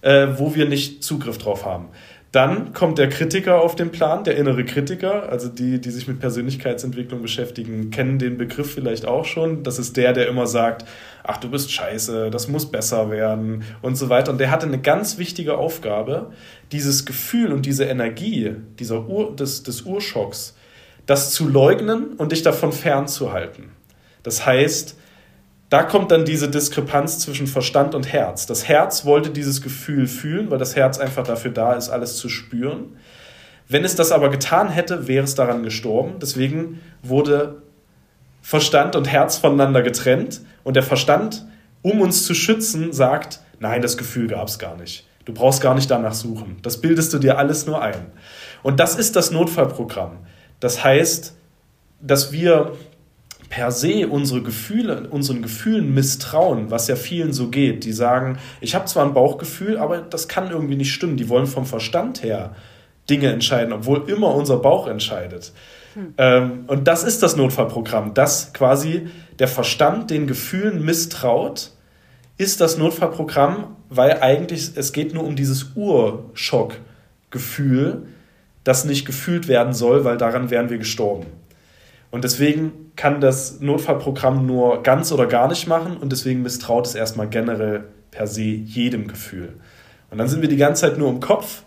äh, wo wir nicht Zugriff drauf haben. Dann kommt der Kritiker auf den Plan, der innere Kritiker. Also die, die sich mit Persönlichkeitsentwicklung beschäftigen, kennen den Begriff vielleicht auch schon. Das ist der, der immer sagt, ach, du bist scheiße, das muss besser werden und so weiter. Und der hatte eine ganz wichtige Aufgabe, dieses Gefühl und diese Energie dieser Ur, des, des Urschocks, das zu leugnen und dich davon fernzuhalten. Das heißt, da kommt dann diese Diskrepanz zwischen Verstand und Herz. Das Herz wollte dieses Gefühl fühlen, weil das Herz einfach dafür da ist, alles zu spüren. Wenn es das aber getan hätte, wäre es daran gestorben. Deswegen wurde Verstand und Herz voneinander getrennt und der Verstand, um uns zu schützen, sagt, nein, das Gefühl gab es gar nicht. Du brauchst gar nicht danach suchen. Das bildest du dir alles nur ein. Und das ist das Notfallprogramm. Das heißt, dass wir per se unsere Gefühle, unseren Gefühlen misstrauen, was ja vielen so geht. Die sagen, ich habe zwar ein Bauchgefühl, aber das kann irgendwie nicht stimmen. Die wollen vom Verstand her Dinge entscheiden, obwohl immer unser Bauch entscheidet. Hm. Ähm, und das ist das Notfallprogramm, dass quasi der Verstand den Gefühlen misstraut, ist das Notfallprogramm, weil eigentlich es geht nur um dieses Urschockgefühl, das nicht gefühlt werden soll, weil daran wären wir gestorben. Und deswegen kann das Notfallprogramm nur ganz oder gar nicht machen und deswegen misstraut es erstmal generell per se jedem Gefühl. Und dann sind wir die ganze Zeit nur im Kopf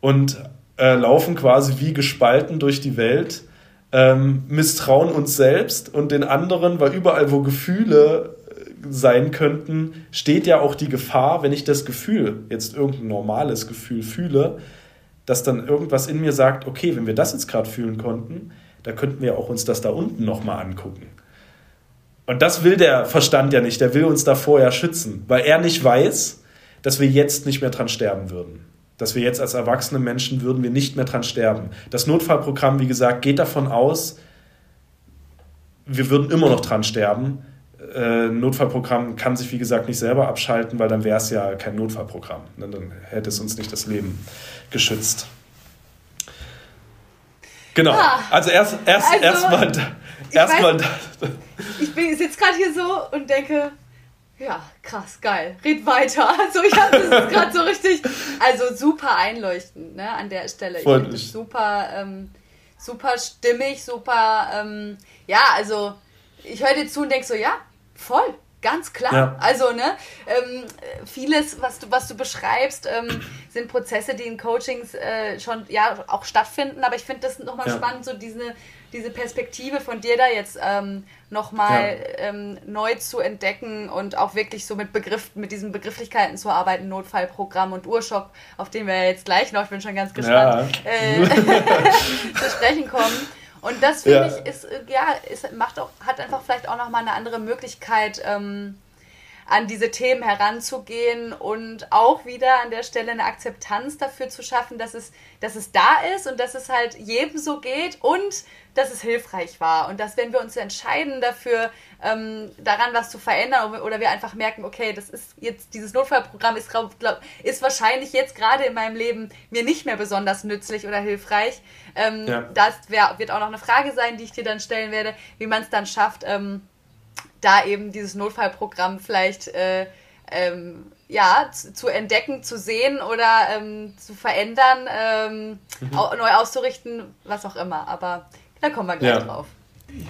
und äh, laufen quasi wie gespalten durch die Welt, ähm, misstrauen uns selbst und den anderen, weil überall, wo Gefühle äh, sein könnten, steht ja auch die Gefahr, wenn ich das Gefühl, jetzt irgendein normales Gefühl fühle, dass dann irgendwas in mir sagt, okay, wenn wir das jetzt gerade fühlen konnten, da könnten wir auch uns das da unten nochmal angucken. Und das will der Verstand ja nicht, der will uns davor ja schützen, weil er nicht weiß, dass wir jetzt nicht mehr dran sterben würden. Dass wir jetzt als erwachsene Menschen würden wir nicht mehr dran sterben. Das Notfallprogramm, wie gesagt, geht davon aus, wir würden immer noch dran sterben. Äh, Notfallprogramm kann sich, wie gesagt, nicht selber abschalten, weil dann wäre es ja kein Notfallprogramm. Ne? Dann hätte es uns nicht das Leben geschützt. Genau. Ah, also erst erst also, erstmal erstmal ich bin sitze gerade hier so und denke ja, krass, geil. Red weiter. Also ich habe das gerade so richtig, also super einleuchtend, ne, an der Stelle. Voll ich finde das super, ähm, super stimmig, super, ähm, ja, also ich höre dir zu und denke so, ja, voll, Ganz klar. Ja. Also, ne, ähm, vieles, was du, was du beschreibst, ähm, sind Prozesse, die in Coachings äh, schon ja auch stattfinden. Aber ich finde das nochmal ja. spannend, so diese, diese Perspektive von dir da jetzt ähm, nochmal ja. ähm, neu zu entdecken und auch wirklich so mit Begriff, mit diesen Begrifflichkeiten zu arbeiten, Notfallprogramm und Urschock, auf den wir jetzt gleich noch, ich bin schon ganz gespannt, äh, zu sprechen kommen. Und das finde ja. ich ist, äh, ja, ist, macht auch, hat einfach vielleicht auch nochmal eine andere Möglichkeit, ähm, an diese Themen heranzugehen und auch wieder an der Stelle eine Akzeptanz dafür zu schaffen, dass es, dass es da ist und dass es halt jedem so geht und dass es hilfreich war. Und dass, wenn wir uns entscheiden dafür, ähm, daran was zu verändern oder wir einfach merken, okay, das ist jetzt, dieses Notfallprogramm ist, glaub, ist wahrscheinlich jetzt gerade in meinem Leben mir nicht mehr besonders nützlich oder hilfreich. Ähm, ja. Das wär, wird auch noch eine Frage sein, die ich dir dann stellen werde, wie man es dann schafft, ähm, da eben dieses Notfallprogramm vielleicht äh, ähm, ja, zu, zu, entdecken, zu sehen oder ähm, zu verändern, ähm, mhm. neu auszurichten, was auch immer. Aber da kommen wir gleich ja. drauf.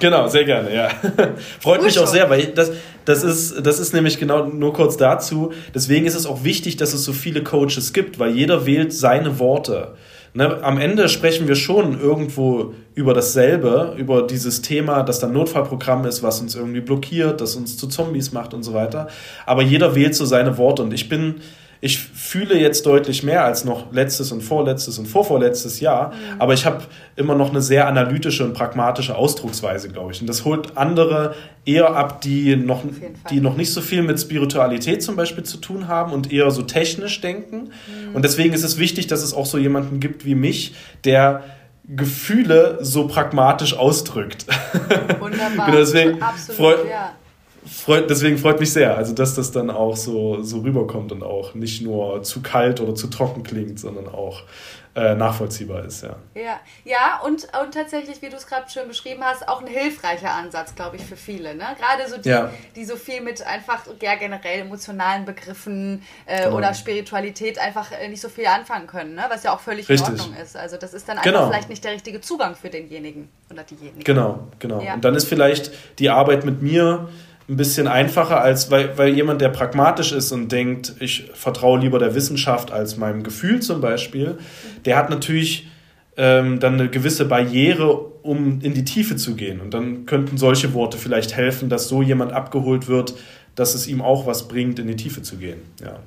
Genau, sehr gerne, ja. Freut mich auch sehr, weil das, das, ist, das ist nämlich genau nur kurz dazu. Deswegen ist es auch wichtig, dass es so viele Coaches gibt, weil jeder wählt seine Worte. Ne, am Ende sprechen wir schon irgendwo über dasselbe, über dieses Thema, dass da ein Notfallprogramm ist, was uns irgendwie blockiert, das uns zu Zombies macht und so weiter. Aber jeder wählt so seine Worte und ich bin ich fühle jetzt deutlich mehr als noch letztes und vorletztes und vorvorletztes Jahr, mhm. aber ich habe immer noch eine sehr analytische und pragmatische Ausdrucksweise, glaube ich. Und das holt andere eher ab, die noch, die noch nicht so viel mit Spiritualität zum Beispiel zu tun haben und eher so technisch denken. Mhm. Und deswegen ist es wichtig, dass es auch so jemanden gibt wie mich, der Gefühle so pragmatisch ausdrückt. Wunderbar. genau, deswegen Absolut, ja freut, deswegen freut mich sehr, also dass das dann auch so, so rüberkommt und auch nicht nur zu kalt oder zu trocken klingt, sondern auch äh, nachvollziehbar ist, ja. Ja, ja und, und tatsächlich, wie du es gerade schön beschrieben hast, auch ein hilfreicher Ansatz, glaube ich, für viele. Ne? Gerade so die, ja. die so viel mit einfach ja, generell emotionalen Begriffen äh, genau. oder Spiritualität einfach äh, nicht so viel anfangen können, ne? was ja auch völlig Richtig. in Ordnung ist. Also das ist dann einfach genau. vielleicht nicht der richtige Zugang für denjenigen oder diejenige. Genau, genau. Ja. Und dann ist vielleicht die Arbeit mit mir ein bisschen einfacher, als weil, weil jemand, der pragmatisch ist und denkt, ich vertraue lieber der Wissenschaft als meinem Gefühl zum Beispiel, der hat natürlich ähm, dann eine gewisse Barriere, um in die Tiefe zu gehen. Und dann könnten solche Worte vielleicht helfen, dass so jemand abgeholt wird, dass es ihm auch was bringt, in die Tiefe zu gehen. Ja.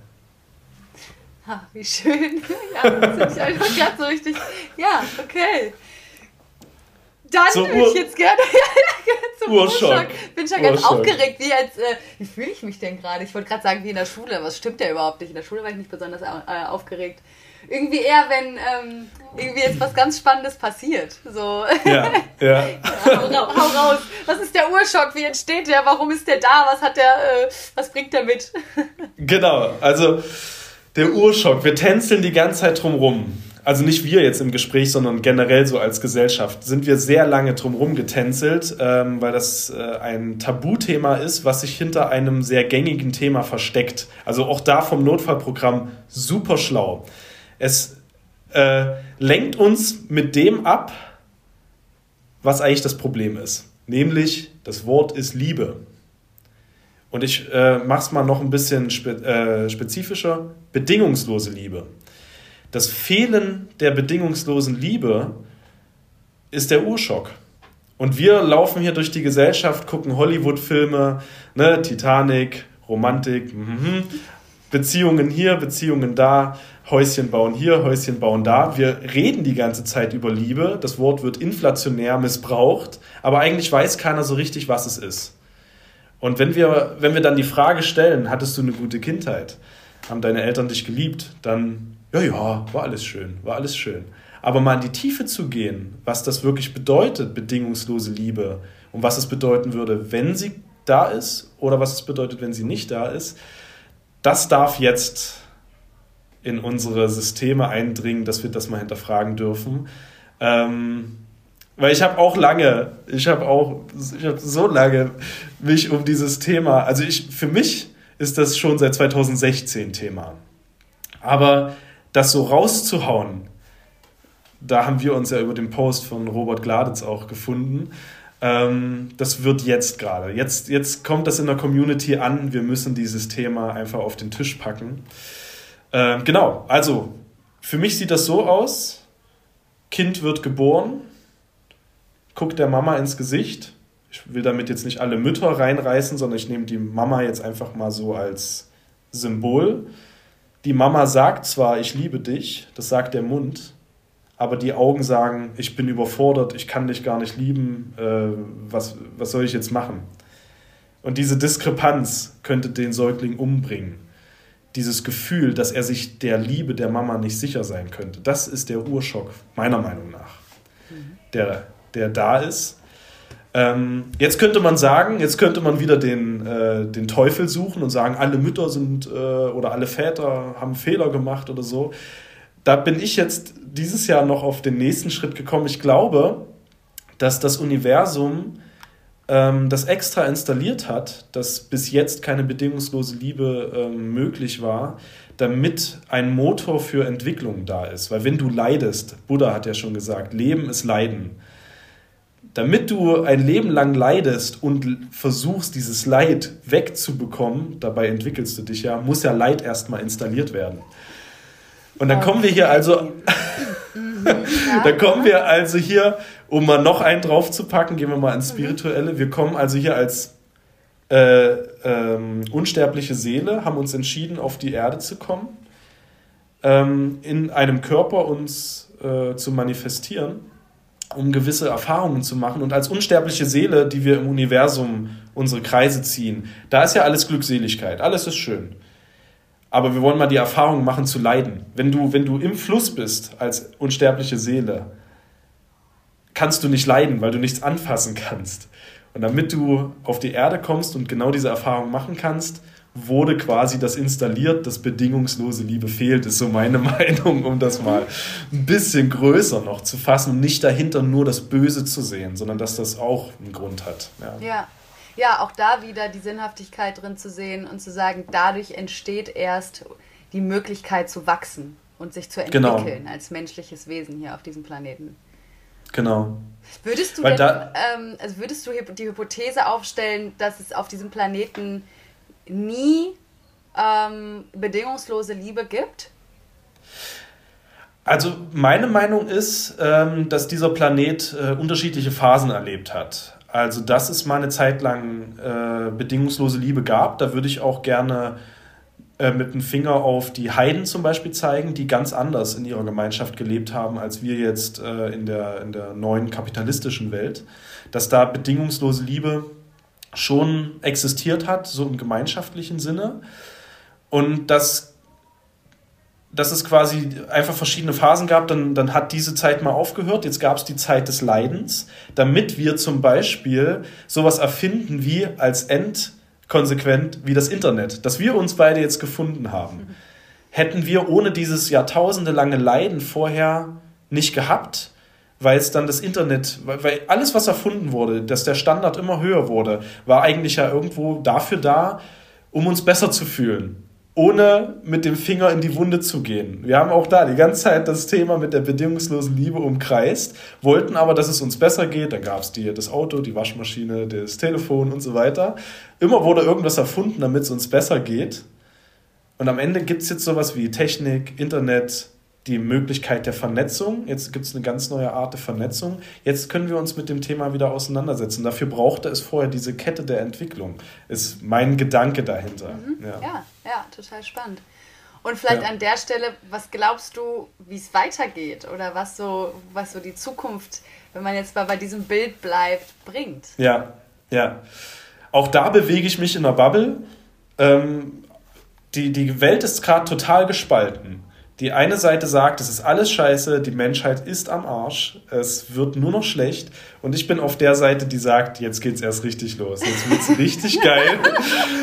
Ha, wie schön. Ja, das ich einfach gerade so richtig. Ja, okay. Dann so würde ich jetzt gerne zum Urschock. Bin schon ganz Urschock. aufgeregt, wie als äh, wie fühle ich mich denn gerade? Ich wollte gerade sagen, wie in der Schule, was stimmt ja überhaupt nicht. In der Schule war ich nicht besonders äh, aufgeregt. Irgendwie eher, wenn ähm, irgendwie jetzt was ganz Spannendes passiert. So. Ja, ja. ja hau, hau, raus. Was ist der Urschock? Wie entsteht der? Warum ist der da? Was hat der, äh, was bringt der mit? genau, also der Urschock. Wir tänzeln die ganze Zeit drumrum also nicht wir jetzt im Gespräch, sondern generell so als Gesellschaft, sind wir sehr lange drumherum getänzelt, ähm, weil das äh, ein Tabuthema ist, was sich hinter einem sehr gängigen Thema versteckt. Also auch da vom Notfallprogramm super schlau. Es äh, lenkt uns mit dem ab, was eigentlich das Problem ist. Nämlich, das Wort ist Liebe. Und ich äh, mache es mal noch ein bisschen spe äh, spezifischer. Bedingungslose Liebe. Das Fehlen der bedingungslosen Liebe ist der Urschock. Und wir laufen hier durch die Gesellschaft, gucken Hollywood-Filme, ne, Titanic, Romantik, mm Beziehungen hier, Beziehungen da, Häuschen bauen hier, Häuschen bauen da. Wir reden die ganze Zeit über Liebe. Das Wort wird inflationär missbraucht, aber eigentlich weiß keiner so richtig, was es ist. Und wenn wir, wenn wir dann die Frage stellen, hattest du eine gute Kindheit? Haben deine Eltern dich geliebt? Dann, ja, ja, war alles schön, war alles schön. Aber mal in die Tiefe zu gehen, was das wirklich bedeutet, bedingungslose Liebe, und was es bedeuten würde, wenn sie da ist oder was es bedeutet, wenn sie nicht da ist, das darf jetzt in unsere Systeme eindringen, dass wir das mal hinterfragen dürfen. Ähm, weil ich habe auch lange, ich habe auch, ich habe so lange mich um dieses Thema, also ich, für mich ist das schon seit 2016 Thema. Aber das so rauszuhauen, da haben wir uns ja über den Post von Robert Gladitz auch gefunden. Ähm, das wird jetzt gerade. Jetzt, jetzt kommt das in der Community an. Wir müssen dieses Thema einfach auf den Tisch packen. Ähm, genau, also für mich sieht das so aus. Kind wird geboren, guckt der Mama ins Gesicht. Ich will damit jetzt nicht alle Mütter reinreißen, sondern ich nehme die Mama jetzt einfach mal so als Symbol. Die Mama sagt zwar, ich liebe dich, das sagt der Mund, aber die Augen sagen, ich bin überfordert, ich kann dich gar nicht lieben, äh, was, was soll ich jetzt machen? Und diese Diskrepanz könnte den Säugling umbringen. Dieses Gefühl, dass er sich der Liebe der Mama nicht sicher sein könnte, das ist der Urschock, meiner Meinung nach, mhm. der der da ist. Ähm, jetzt könnte man sagen, jetzt könnte man wieder den, äh, den Teufel suchen und sagen, alle Mütter sind äh, oder alle Väter haben Fehler gemacht oder so. Da bin ich jetzt dieses Jahr noch auf den nächsten Schritt gekommen. Ich glaube, dass das Universum ähm, das extra installiert hat, dass bis jetzt keine bedingungslose Liebe ähm, möglich war, damit ein Motor für Entwicklung da ist. Weil wenn du leidest, Buddha hat ja schon gesagt, Leben ist Leiden damit du ein Leben lang leidest und versuchst, dieses Leid wegzubekommen, dabei entwickelst du dich ja, muss ja Leid erstmal installiert werden. Und dann kommen wir hier also, dann kommen wir also hier, um mal noch einen draufzupacken, gehen wir mal ins Spirituelle. Wir kommen also hier als äh, ähm, unsterbliche Seele, haben uns entschieden, auf die Erde zu kommen, ähm, in einem Körper uns äh, zu manifestieren um gewisse Erfahrungen zu machen. Und als unsterbliche Seele, die wir im Universum unsere Kreise ziehen, da ist ja alles Glückseligkeit, alles ist schön. Aber wir wollen mal die Erfahrung machen zu leiden. Wenn du, wenn du im Fluss bist als unsterbliche Seele, kannst du nicht leiden, weil du nichts anfassen kannst. Und damit du auf die Erde kommst und genau diese Erfahrung machen kannst, wurde quasi das installiert, dass bedingungslose Liebe fehlt, ist so meine Meinung, um das mal ein bisschen größer noch zu fassen und nicht dahinter nur das Böse zu sehen, sondern dass das auch einen Grund hat. Ja. ja. ja. auch da wieder die Sinnhaftigkeit drin zu sehen und zu sagen, dadurch entsteht erst die Möglichkeit zu wachsen und sich zu genau. entwickeln genau. als menschliches Wesen hier auf diesem Planeten. Genau. Würdest du, denn, ähm, also würdest du die Hypothese aufstellen, dass es auf diesem Planeten nie ähm, bedingungslose Liebe gibt? Also meine Meinung ist, ähm, dass dieser Planet äh, unterschiedliche Phasen erlebt hat. Also dass es mal eine Zeit lang äh, bedingungslose Liebe gab, da würde ich auch gerne äh, mit dem Finger auf die Heiden zum Beispiel zeigen, die ganz anders in ihrer Gemeinschaft gelebt haben, als wir jetzt äh, in, der, in der neuen kapitalistischen Welt. Dass da bedingungslose Liebe schon existiert hat, so im gemeinschaftlichen Sinne. Und dass, dass es quasi einfach verschiedene Phasen gab, dann, dann hat diese Zeit mal aufgehört. Jetzt gab es die Zeit des Leidens, damit wir zum Beispiel sowas erfinden wie als Endkonsequent wie das Internet, dass wir uns beide jetzt gefunden haben. Hätten wir ohne dieses jahrtausendelange Leiden vorher nicht gehabt, weil es dann das Internet, weil, alles, was erfunden wurde, dass der Standard immer höher wurde, war eigentlich ja irgendwo dafür da, um uns besser zu fühlen. ohne mit dem Finger in die Wunde zu gehen. Wir haben auch da die ganze Zeit das Thema mit der bedingungslosen Liebe umkreist, wollten aber, dass es uns besser geht. Dann gab es das Auto, die Waschmaschine, das Telefon und so weiter. Immer wurde irgendwas erfunden, damit es uns besser geht. Und am Ende gibt es jetzt sowas wie Technik, Internet, die Möglichkeit der Vernetzung. Jetzt gibt es eine ganz neue Art der Vernetzung. Jetzt können wir uns mit dem Thema wieder auseinandersetzen. Dafür brauchte es vorher diese Kette der Entwicklung. Ist mein Gedanke dahinter. Mhm. Ja. ja. ja, total spannend. Und vielleicht ja. an der Stelle, was glaubst du, wie es weitergeht oder was so, was so die Zukunft, wenn man jetzt mal bei diesem Bild bleibt, bringt? Ja, ja. Auch da bewege ich mich in der Bubble. Ähm, die, die Welt ist gerade total gespalten. Die eine Seite sagt, es ist alles scheiße, die Menschheit ist am Arsch, es wird nur noch schlecht. Und ich bin auf der Seite, die sagt, jetzt geht's erst richtig los, jetzt wird's richtig geil.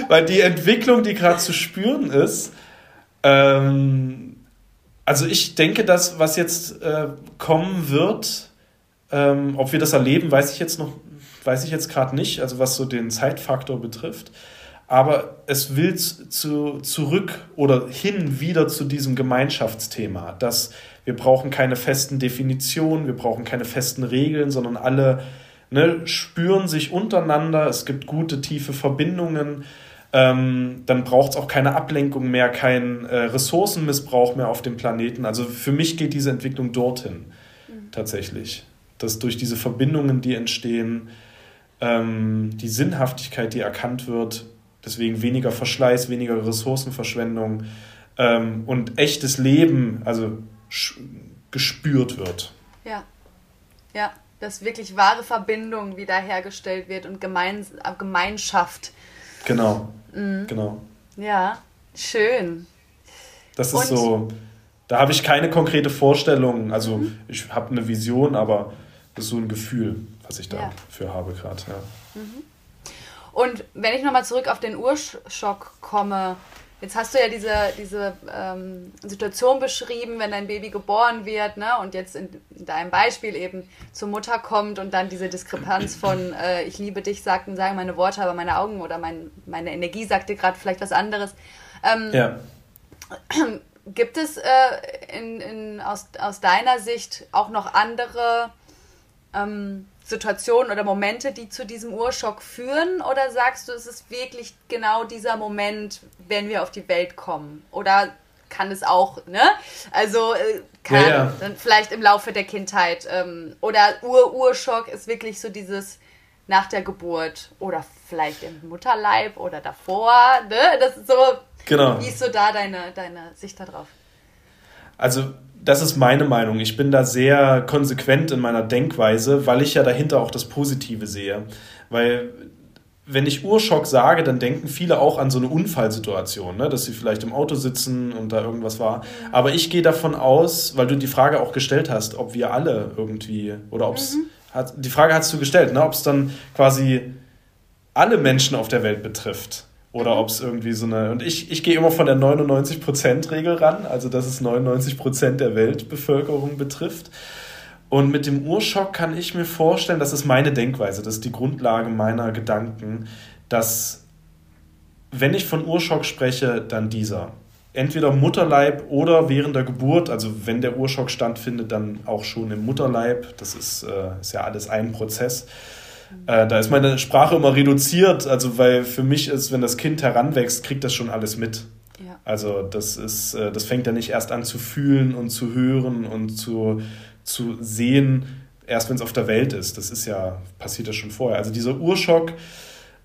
Weil die Entwicklung, die gerade zu spüren ist, ähm, also ich denke, dass was jetzt äh, kommen wird, ähm, ob wir das erleben, weiß ich jetzt noch, weiß ich jetzt gerade nicht, also was so den Zeitfaktor betrifft aber es will zu, zurück oder hin wieder zu diesem Gemeinschaftsthema, dass wir brauchen keine festen Definitionen, wir brauchen keine festen Regeln, sondern alle ne, spüren sich untereinander, es gibt gute, tiefe Verbindungen, ähm, dann braucht es auch keine Ablenkung mehr, keinen äh, Ressourcenmissbrauch mehr auf dem Planeten. Also für mich geht diese Entwicklung dorthin, mhm. tatsächlich. Dass durch diese Verbindungen, die entstehen, ähm, die Sinnhaftigkeit, die erkannt wird, Deswegen weniger Verschleiß, weniger Ressourcenverschwendung ähm, und echtes Leben, also gespürt wird. Ja, ja, dass wirklich wahre Verbindung wiederhergestellt wird und Gemeins äh, Gemeinschaft. Genau, mhm. genau. Ja, schön. Das ist und? so, da habe ich keine konkrete Vorstellung, also mhm. ich habe eine Vision, aber das ist so ein Gefühl, was ich dafür ja. habe gerade, ja. Mhm. Und wenn ich nochmal zurück auf den Urschock komme, jetzt hast du ja diese, diese ähm, Situation beschrieben, wenn dein Baby geboren wird, ne? Und jetzt in, in, deinem Beispiel eben zur Mutter kommt und dann diese Diskrepanz von äh, ich liebe dich sagten, sagen meine Worte, aber meine Augen oder mein, meine Energie sagte gerade vielleicht was anderes. Ähm, ja. Gibt es äh, in, in, aus, aus deiner Sicht auch noch andere ähm, Situationen oder Momente, die zu diesem Urschock führen? Oder sagst du, es ist wirklich genau dieser Moment, wenn wir auf die Welt kommen? Oder kann es auch, ne? Also äh, kann ja, ja. dann vielleicht im Laufe der Kindheit. Ähm, oder Ur-Urschock ist wirklich so dieses nach der Geburt oder vielleicht im Mutterleib oder davor, ne? Das ist so. Genau. Wie ist so da deine, deine Sicht darauf? Also das ist meine Meinung. Ich bin da sehr konsequent in meiner Denkweise, weil ich ja dahinter auch das Positive sehe. Weil wenn ich Urschock sage, dann denken viele auch an so eine Unfallsituation, ne? dass sie vielleicht im Auto sitzen und da irgendwas war. Aber ich gehe davon aus, weil du die Frage auch gestellt hast, ob wir alle irgendwie oder ob es mhm. die Frage hast du gestellt, ne? ob es dann quasi alle Menschen auf der Welt betrifft. Oder mhm. ob es irgendwie so eine. Und ich, ich gehe immer von der 99%-Regel ran, also dass es 99% der Weltbevölkerung betrifft. Und mit dem Urschock kann ich mir vorstellen, das ist meine Denkweise, das ist die Grundlage meiner Gedanken, dass wenn ich von Urschock spreche, dann dieser. Entweder Mutterleib oder während der Geburt, also wenn der Urschock stattfindet, dann auch schon im Mutterleib. Das ist, äh, ist ja alles ein Prozess. Äh, da ist meine Sprache immer reduziert, also weil für mich ist, wenn das Kind heranwächst, kriegt das schon alles mit. Ja. Also das ist, äh, das fängt ja nicht erst an zu fühlen und zu hören und zu, zu sehen, erst wenn es auf der Welt ist. Das ist ja, passiert ja schon vorher. Also dieser Urschock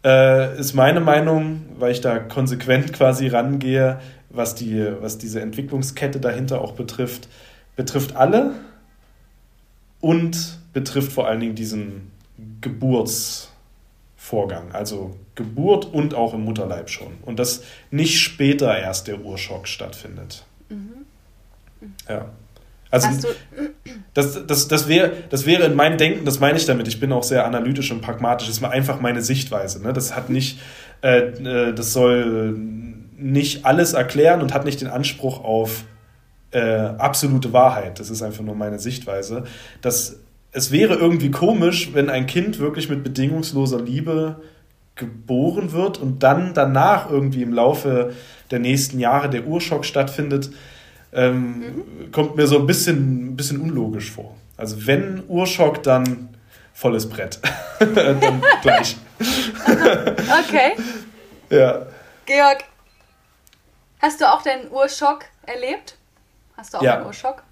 äh, ist meine Meinung, weil ich da konsequent quasi rangehe, was, die, was diese Entwicklungskette dahinter auch betrifft, betrifft alle und betrifft vor allen Dingen diesen Geburtsvorgang, also Geburt und auch im Mutterleib schon. Und dass nicht später erst der Urschock stattfindet. Mhm. Ja. Also das, das, das, wäre, das wäre in meinem Denken, das meine ich damit, ich bin auch sehr analytisch und pragmatisch, das ist einfach meine Sichtweise. Ne? Das hat nicht, äh, äh, das soll nicht alles erklären und hat nicht den Anspruch auf äh, absolute Wahrheit. Das ist einfach nur meine Sichtweise. Das es wäre irgendwie komisch, wenn ein Kind wirklich mit bedingungsloser Liebe geboren wird und dann danach irgendwie im Laufe der nächsten Jahre der Urschock stattfindet, ähm, mhm. kommt mir so ein bisschen, ein bisschen unlogisch vor. Also wenn Urschock, dann volles Brett. dann gleich. okay. Ja. Georg, hast du auch deinen Urschock erlebt? Hast du auch ja. einen Urschock?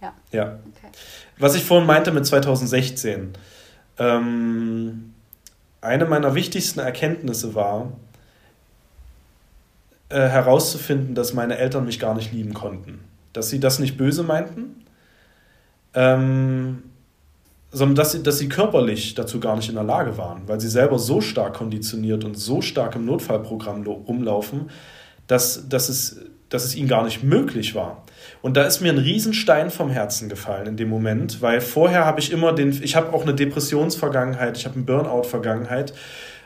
Ja. Ja. Okay. Was ich vorhin meinte mit 2016. Ähm, eine meiner wichtigsten Erkenntnisse war, äh, herauszufinden, dass meine Eltern mich gar nicht lieben konnten. Dass sie das nicht böse meinten, ähm, sondern dass sie, dass sie körperlich dazu gar nicht in der Lage waren, weil sie selber so stark konditioniert und so stark im Notfallprogramm rumlaufen, dass, dass, es, dass es ihnen gar nicht möglich war. Und da ist mir ein Riesenstein vom Herzen gefallen in dem Moment, weil vorher habe ich immer den, ich habe auch eine Depressionsvergangenheit, ich habe eine Burnout-Vergangenheit.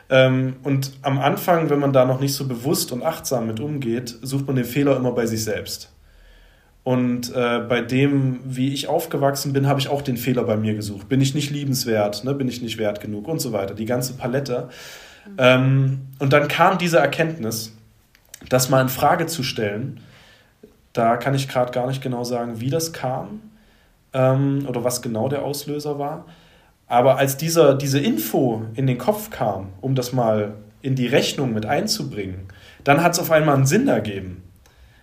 Ähm, und am Anfang, wenn man da noch nicht so bewusst und achtsam mit umgeht, sucht man den Fehler immer bei sich selbst. Und äh, bei dem, wie ich aufgewachsen bin, habe ich auch den Fehler bei mir gesucht. Bin ich nicht liebenswert? Ne? Bin ich nicht wert genug? Und so weiter. Die ganze Palette. Mhm. Ähm, und dann kam diese Erkenntnis, das mal in Frage zu stellen. Da kann ich gerade gar nicht genau sagen, wie das kam ähm, oder was genau der Auslöser war. Aber als dieser, diese Info in den Kopf kam, um das mal in die Rechnung mit einzubringen, dann hat es auf einmal einen Sinn ergeben.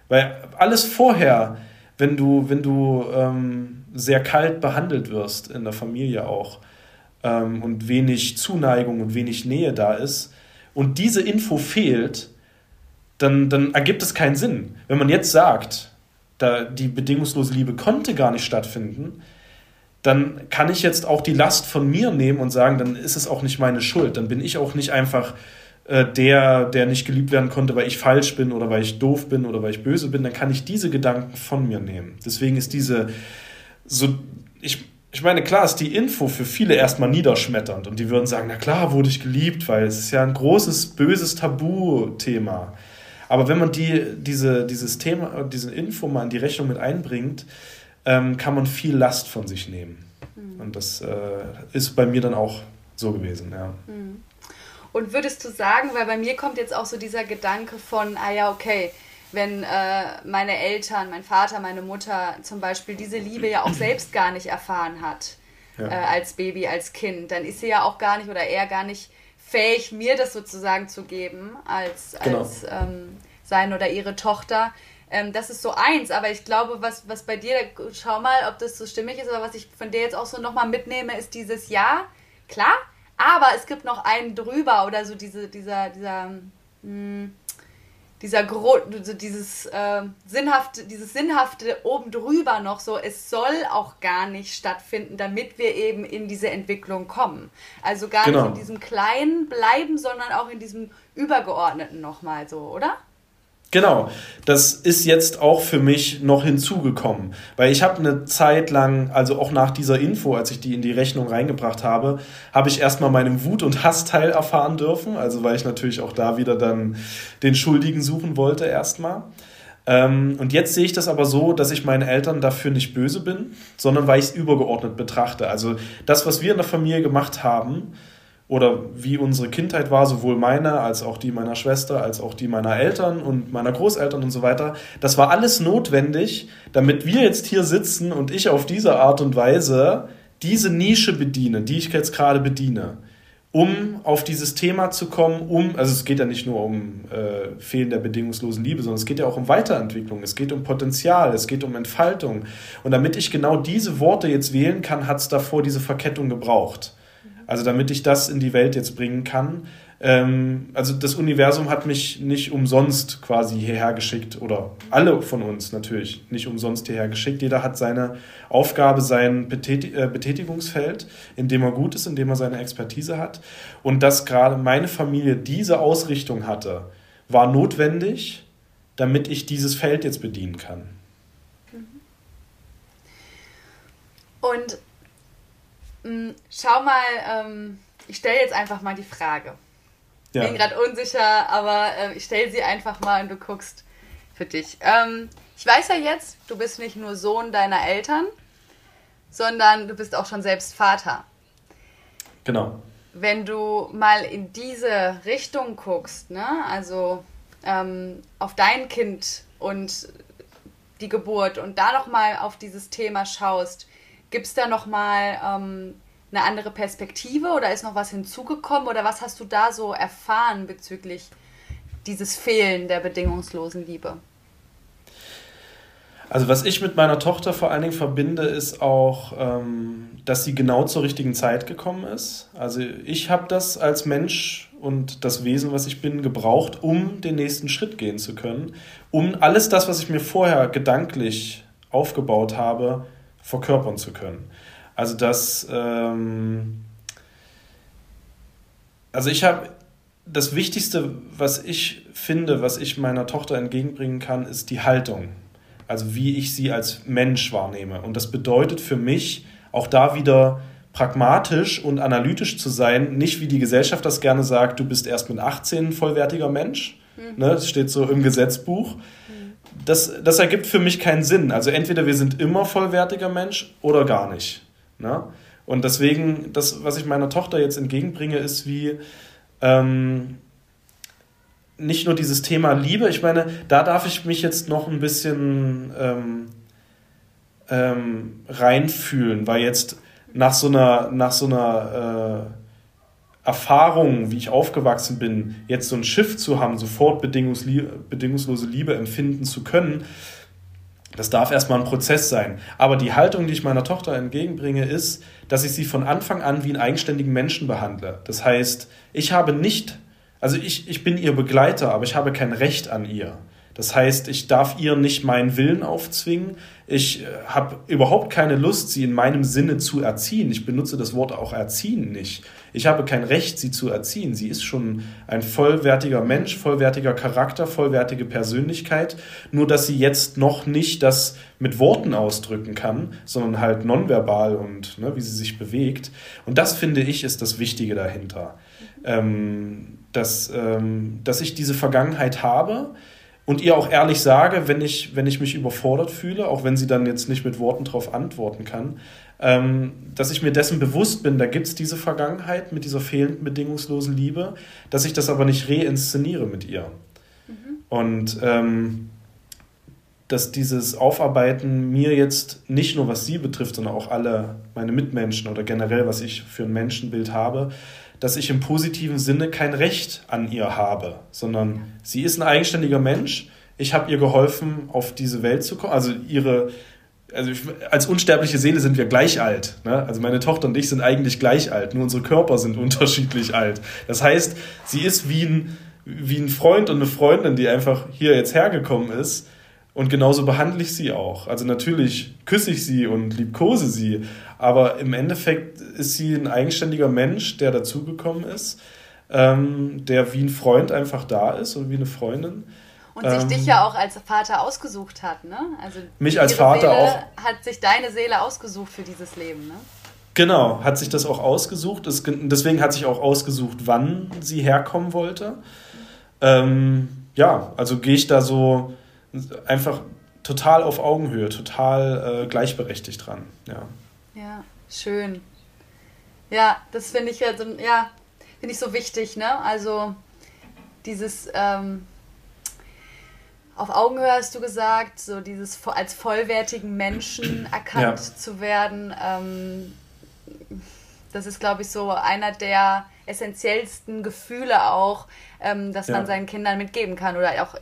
Weil alles vorher wenn du, wenn du ähm, sehr kalt behandelt wirst in der Familie auch ähm, und wenig Zuneigung und wenig Nähe da ist und diese Info fehlt, dann, dann ergibt es keinen Sinn. Wenn man jetzt sagt, da die bedingungslose Liebe konnte gar nicht stattfinden, dann kann ich jetzt auch die Last von mir nehmen und sagen, dann ist es auch nicht meine Schuld. Dann bin ich auch nicht einfach äh, der, der nicht geliebt werden konnte, weil ich falsch bin oder weil ich doof bin oder weil ich böse bin, dann kann ich diese Gedanken von mir nehmen. Deswegen ist diese, so, ich, ich meine, klar ist die Info für viele erstmal niederschmetternd und die würden sagen, na klar wurde ich geliebt, weil es ist ja ein großes, böses Tabuthema. Aber wenn man die, diese, dieses Thema, diese Info mal in die Rechnung mit einbringt, ähm, kann man viel Last von sich nehmen. Mhm. Und das äh, ist bei mir dann auch so gewesen, ja. Mhm. Und würdest du sagen, weil bei mir kommt jetzt auch so dieser Gedanke von, ah ja, okay, wenn äh, meine Eltern, mein Vater, meine Mutter zum Beispiel diese Liebe ja auch selbst gar nicht erfahren hat ja. äh, als Baby, als Kind, dann ist sie ja auch gar nicht oder er gar nicht fähig, mir das sozusagen zu geben als, genau. als ähm, sein oder ihre Tochter. Ähm, das ist so eins, aber ich glaube, was, was bei dir, schau mal, ob das so stimmig ist, aber was ich von dir jetzt auch so nochmal mitnehme, ist dieses Ja, klar, aber es gibt noch einen drüber oder so diese, dieser, dieser, mh, hm, dieser Grund, dieses äh, sinnhafte, dieses sinnhafte oben drüber noch so, es soll auch gar nicht stattfinden, damit wir eben in diese Entwicklung kommen. Also gar genau. nicht in diesem Kleinen bleiben, sondern auch in diesem Übergeordneten nochmal so, oder? Genau, das ist jetzt auch für mich noch hinzugekommen, weil ich habe eine Zeit lang, also auch nach dieser Info, als ich die in die Rechnung reingebracht habe, habe ich erstmal meinen Wut- und Hassteil erfahren dürfen, also weil ich natürlich auch da wieder dann den Schuldigen suchen wollte erstmal. Ähm, und jetzt sehe ich das aber so, dass ich meinen Eltern dafür nicht böse bin, sondern weil ich es übergeordnet betrachte. Also das, was wir in der Familie gemacht haben, oder wie unsere Kindheit war, sowohl meine als auch die meiner Schwester, als auch die meiner Eltern und meiner Großeltern und so weiter. Das war alles notwendig, damit wir jetzt hier sitzen und ich auf diese Art und Weise diese Nische bediene, die ich jetzt gerade bediene, um auf dieses Thema zu kommen, um, also es geht ja nicht nur um äh, Fehlen der bedingungslosen Liebe, sondern es geht ja auch um Weiterentwicklung, es geht um Potenzial, es geht um Entfaltung. Und damit ich genau diese Worte jetzt wählen kann, hat es davor diese Verkettung gebraucht. Also damit ich das in die Welt jetzt bringen kann. Ähm, also das Universum hat mich nicht umsonst quasi hierher geschickt oder alle von uns natürlich nicht umsonst hierher geschickt. Jeder hat seine Aufgabe, sein äh, Betätigungsfeld, in dem er gut ist, in dem er seine Expertise hat. Und dass gerade meine Familie diese Ausrichtung hatte, war notwendig, damit ich dieses Feld jetzt bedienen kann. Und schau mal, ähm, ich stelle jetzt einfach mal die Frage. Ja. Bin gerade unsicher, aber äh, ich stelle sie einfach mal und du guckst für dich. Ähm, ich weiß ja jetzt, du bist nicht nur Sohn deiner Eltern, sondern du bist auch schon selbst Vater. Genau. Wenn du mal in diese Richtung guckst, ne, also ähm, auf dein Kind und die Geburt und da nochmal auf dieses Thema schaust, gibt es da nochmal ähm, eine andere Perspektive oder ist noch was hinzugekommen oder was hast du da so erfahren bezüglich dieses Fehlen der bedingungslosen Liebe? Also was ich mit meiner Tochter vor allen Dingen verbinde, ist auch, ähm, dass sie genau zur richtigen Zeit gekommen ist. Also ich habe das als Mensch und das Wesen, was ich bin, gebraucht, um den nächsten Schritt gehen zu können, um alles das, was ich mir vorher gedanklich aufgebaut habe, verkörpern zu können. Also das, ähm, also ich habe das Wichtigste, was ich finde, was ich meiner Tochter entgegenbringen kann, ist die Haltung also wie ich sie als Mensch wahrnehme. Und das bedeutet für mich auch da wieder pragmatisch und analytisch zu sein, nicht wie die Gesellschaft das gerne sagt, du bist erst mit 18 ein vollwertiger Mensch. Mhm. Ne, das steht so im Gesetzbuch. Das, das ergibt für mich keinen Sinn. Also entweder wir sind immer vollwertiger Mensch oder gar nicht. Ne? Und deswegen, das, was ich meiner Tochter jetzt entgegenbringe, ist wie, ähm, nicht nur dieses Thema Liebe, ich meine, da darf ich mich jetzt noch ein bisschen ähm, ähm, reinfühlen, weil jetzt nach so einer, nach so einer äh, Erfahrung, wie ich aufgewachsen bin, jetzt so ein Schiff zu haben, sofort bedingungslose Liebe empfinden zu können, das darf erstmal ein Prozess sein. Aber die Haltung, die ich meiner Tochter entgegenbringe, ist, dass ich sie von Anfang an wie einen eigenständigen Menschen behandle. Das heißt, ich habe nicht also ich, ich bin ihr Begleiter, aber ich habe kein Recht an ihr. Das heißt, ich darf ihr nicht meinen Willen aufzwingen. Ich äh, habe überhaupt keine Lust, sie in meinem Sinne zu erziehen. Ich benutze das Wort auch erziehen nicht. Ich habe kein Recht, sie zu erziehen. Sie ist schon ein vollwertiger Mensch, vollwertiger Charakter, vollwertige Persönlichkeit. Nur, dass sie jetzt noch nicht das mit Worten ausdrücken kann, sondern halt nonverbal und ne, wie sie sich bewegt. Und das finde ich ist das Wichtige dahinter. Ähm, dass, ähm, dass ich diese Vergangenheit habe und ihr auch ehrlich sage, wenn ich, wenn ich mich überfordert fühle, auch wenn sie dann jetzt nicht mit Worten darauf antworten kann, ähm, dass ich mir dessen bewusst bin, da gibt es diese Vergangenheit mit dieser fehlenden bedingungslosen Liebe, dass ich das aber nicht reinszeniere mit ihr. Mhm. Und ähm, dass dieses Aufarbeiten mir jetzt nicht nur was sie betrifft, sondern auch alle meine Mitmenschen oder generell, was ich für ein Menschenbild habe, dass ich im positiven Sinne kein Recht an ihr habe, sondern sie ist ein eigenständiger Mensch. Ich habe ihr geholfen, auf diese Welt zu kommen. Also ihre, also als unsterbliche Seele sind wir gleich alt. Ne? Also meine Tochter und ich sind eigentlich gleich alt, nur unsere Körper sind unterschiedlich alt. Das heißt, sie ist wie ein, wie ein Freund und eine Freundin, die einfach hier jetzt hergekommen ist und genauso behandle ich sie auch. Also natürlich küsse ich sie und liebkose sie, aber im Endeffekt ist sie ein eigenständiger Mensch, der dazugekommen ist, ähm, der wie ein Freund einfach da ist und wie eine Freundin. Und sich ähm, dich ja auch als Vater ausgesucht hat, ne? Also mich als Vater Seele auch. Hat sich deine Seele ausgesucht für dieses Leben, ne? Genau, hat sich das auch ausgesucht. deswegen hat sich auch ausgesucht, wann sie herkommen wollte. Ähm, ja, also gehe ich da so einfach total auf Augenhöhe, total äh, gleichberechtigt dran. Ja. Ja, schön. Ja, das finde ich also, ja, finde ich so wichtig, ne? Also dieses ähm, auf Augenhöhe hast du gesagt, so dieses als vollwertigen Menschen erkannt ja. zu werden. Ähm, das ist, glaube ich, so einer der essentiellsten Gefühle auch, ähm, dass ja. man seinen Kindern mitgeben kann oder auch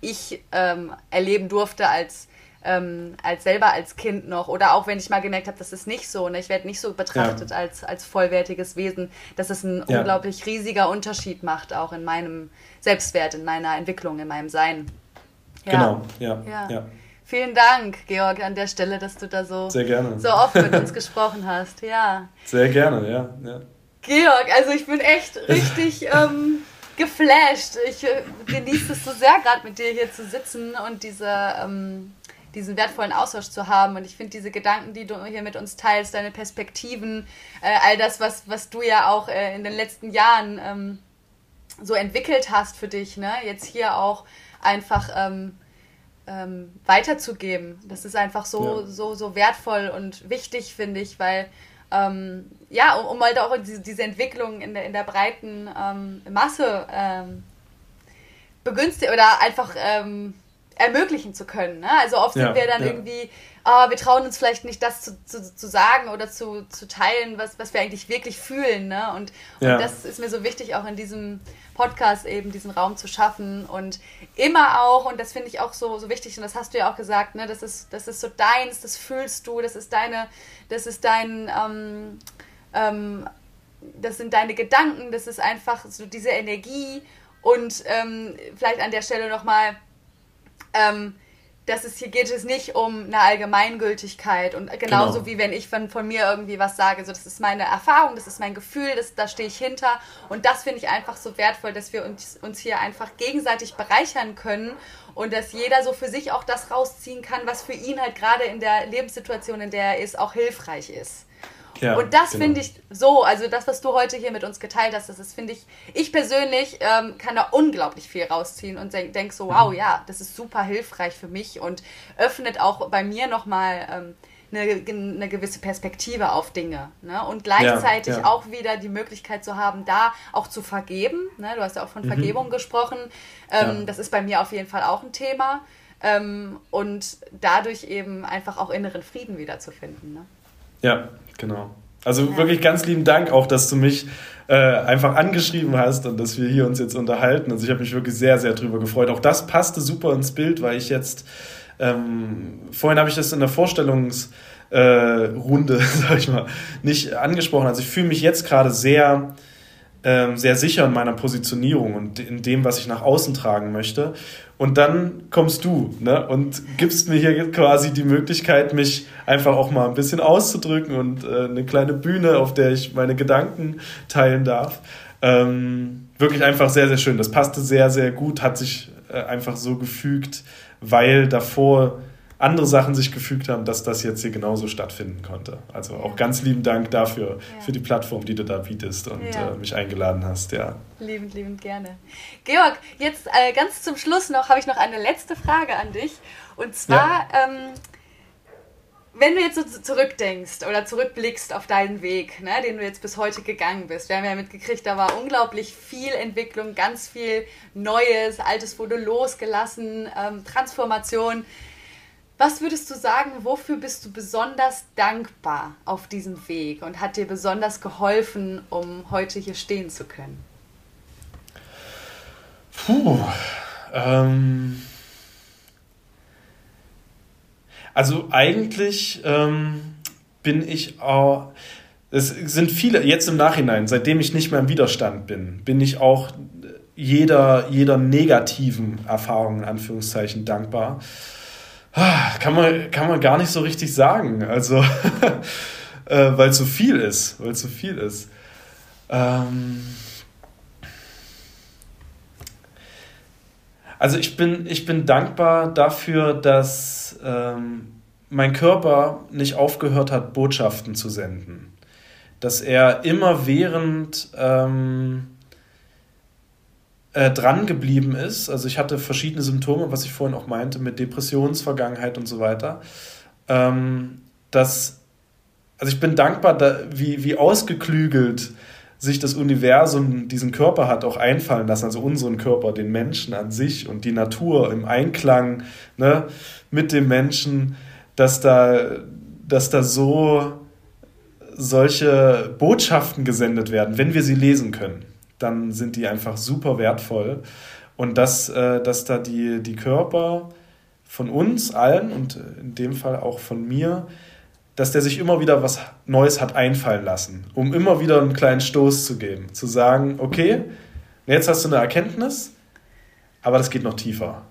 ich ähm, erleben durfte als, ähm, als selber als Kind noch oder auch wenn ich mal gemerkt habe, das ist nicht so, ne? ich werde nicht so betrachtet ja. als, als vollwertiges Wesen, dass es ein ja. unglaublich riesiger Unterschied macht, auch in meinem Selbstwert, in meiner Entwicklung, in meinem Sein. Ja. Genau, ja. ja. Vielen Dank, Georg, an der Stelle, dass du da so, Sehr gerne. so oft mit uns gesprochen hast. Ja. Sehr gerne, ja. ja. Georg, also ich bin echt richtig ähm, geflasht. Ich äh, genieße es so sehr, gerade mit dir hier zu sitzen und diese, ähm, diesen wertvollen Austausch zu haben. Und ich finde diese Gedanken, die du hier mit uns teilst, deine Perspektiven, äh, all das, was, was du ja auch äh, in den letzten Jahren ähm, so entwickelt hast für dich, ne? jetzt hier auch einfach ähm, ähm weiterzugeben. Das ist einfach so, ja. so, so wertvoll und wichtig, finde ich, weil ähm, ja, um, um, halt auch diese, diese Entwicklung in der, in der breiten ähm, Masse ähm, begünstigen oder einfach ähm, ermöglichen zu können. Ne? Also oft ja, sind wir dann ja. irgendwie, oh, wir trauen uns vielleicht nicht das zu, zu, zu sagen oder zu, zu teilen, was, was wir eigentlich wirklich fühlen. Ne? Und, ja. und das ist mir so wichtig, auch in diesem Podcast eben diesen Raum zu schaffen und immer auch, und das finde ich auch so, so wichtig, und das hast du ja auch gesagt, ne, das ist, das ist so deins, das fühlst du, das ist deine, das ist dein, ähm, ähm, das sind deine Gedanken, das ist einfach so diese Energie und ähm, vielleicht an der Stelle nochmal, ähm, dass es hier geht es nicht um eine Allgemeingültigkeit und genauso genau. wie wenn ich von, von mir irgendwie was sage, so das ist meine Erfahrung, das ist mein Gefühl, das, da stehe ich hinter und das finde ich einfach so wertvoll, dass wir uns, uns hier einfach gegenseitig bereichern können und dass jeder so für sich auch das rausziehen kann, was für ihn halt gerade in der Lebenssituation, in der er ist, auch hilfreich ist. Ja, und das genau. finde ich so, also das, was du heute hier mit uns geteilt hast, das ist, finde ich, ich persönlich ähm, kann da unglaublich viel rausziehen und denke denk so, wow, mhm. ja, das ist super hilfreich für mich und öffnet auch bei mir nochmal ähm, eine, eine gewisse Perspektive auf Dinge. Ne? Und gleichzeitig ja, ja. auch wieder die Möglichkeit zu haben, da auch zu vergeben. Ne? Du hast ja auch von mhm. Vergebung gesprochen. Ähm. Das ist bei mir auf jeden Fall auch ein Thema. Ähm, und dadurch eben einfach auch inneren Frieden wiederzufinden. Ne? Ja, genau. Also ja. wirklich ganz lieben Dank auch, dass du mich äh, einfach angeschrieben hast und dass wir hier uns jetzt unterhalten. Also ich habe mich wirklich sehr, sehr drüber gefreut. Auch das passte super ins Bild, weil ich jetzt, ähm, vorhin habe ich das in der Vorstellungsrunde, äh, sag ich mal, nicht angesprochen. Also ich fühle mich jetzt gerade sehr sehr sicher in meiner Positionierung und in dem, was ich nach außen tragen möchte. Und dann kommst du ne, und gibst mir hier quasi die Möglichkeit, mich einfach auch mal ein bisschen auszudrücken und äh, eine kleine Bühne, auf der ich meine Gedanken teilen darf. Ähm, wirklich einfach sehr, sehr schön. Das passte sehr, sehr gut, hat sich äh, einfach so gefügt, weil davor andere Sachen sich gefügt haben, dass das jetzt hier genauso stattfinden konnte. Also auch ganz lieben Dank dafür, ja. für die Plattform, die du da bietest und ja. äh, mich eingeladen hast. Ja. Liebend, liebend gerne. Georg, jetzt äh, ganz zum Schluss noch habe ich noch eine letzte Frage an dich. Und zwar, ja. ähm, wenn du jetzt so zurückdenkst oder zurückblickst auf deinen Weg, ne, den du jetzt bis heute gegangen bist, wir haben ja mitgekriegt, da war unglaublich viel Entwicklung, ganz viel Neues, Altes wurde losgelassen, ähm, Transformation. Was würdest du sagen, wofür bist du besonders dankbar auf diesem Weg und hat dir besonders geholfen, um heute hier stehen zu können? Puh. Ähm, also eigentlich ähm, bin ich auch. Es sind viele, jetzt im Nachhinein, seitdem ich nicht mehr im Widerstand bin, bin ich auch jeder, jeder negativen Erfahrung in Anführungszeichen dankbar. Kann man, kann man gar nicht so richtig sagen. Also, äh, weil so viel ist. Weil so viel ist. Ähm also ich bin, ich bin dankbar dafür, dass ähm, mein Körper nicht aufgehört hat, Botschaften zu senden. Dass er immer während ähm, äh, dran geblieben ist. Also ich hatte verschiedene Symptome, was ich vorhin auch meinte, mit Depressionsvergangenheit und so weiter. Ähm, dass, also ich bin dankbar, da, wie, wie ausgeklügelt sich das Universum diesen Körper hat auch einfallen lassen, also unseren Körper, den Menschen an sich und die Natur im Einklang ne, mit dem Menschen, dass da, dass da so solche Botschaften gesendet werden, wenn wir sie lesen können dann sind die einfach super wertvoll. Und dass, äh, dass da die, die Körper von uns allen und in dem Fall auch von mir, dass der sich immer wieder was Neues hat einfallen lassen, um immer wieder einen kleinen Stoß zu geben. Zu sagen, okay, jetzt hast du eine Erkenntnis, aber das geht noch tiefer.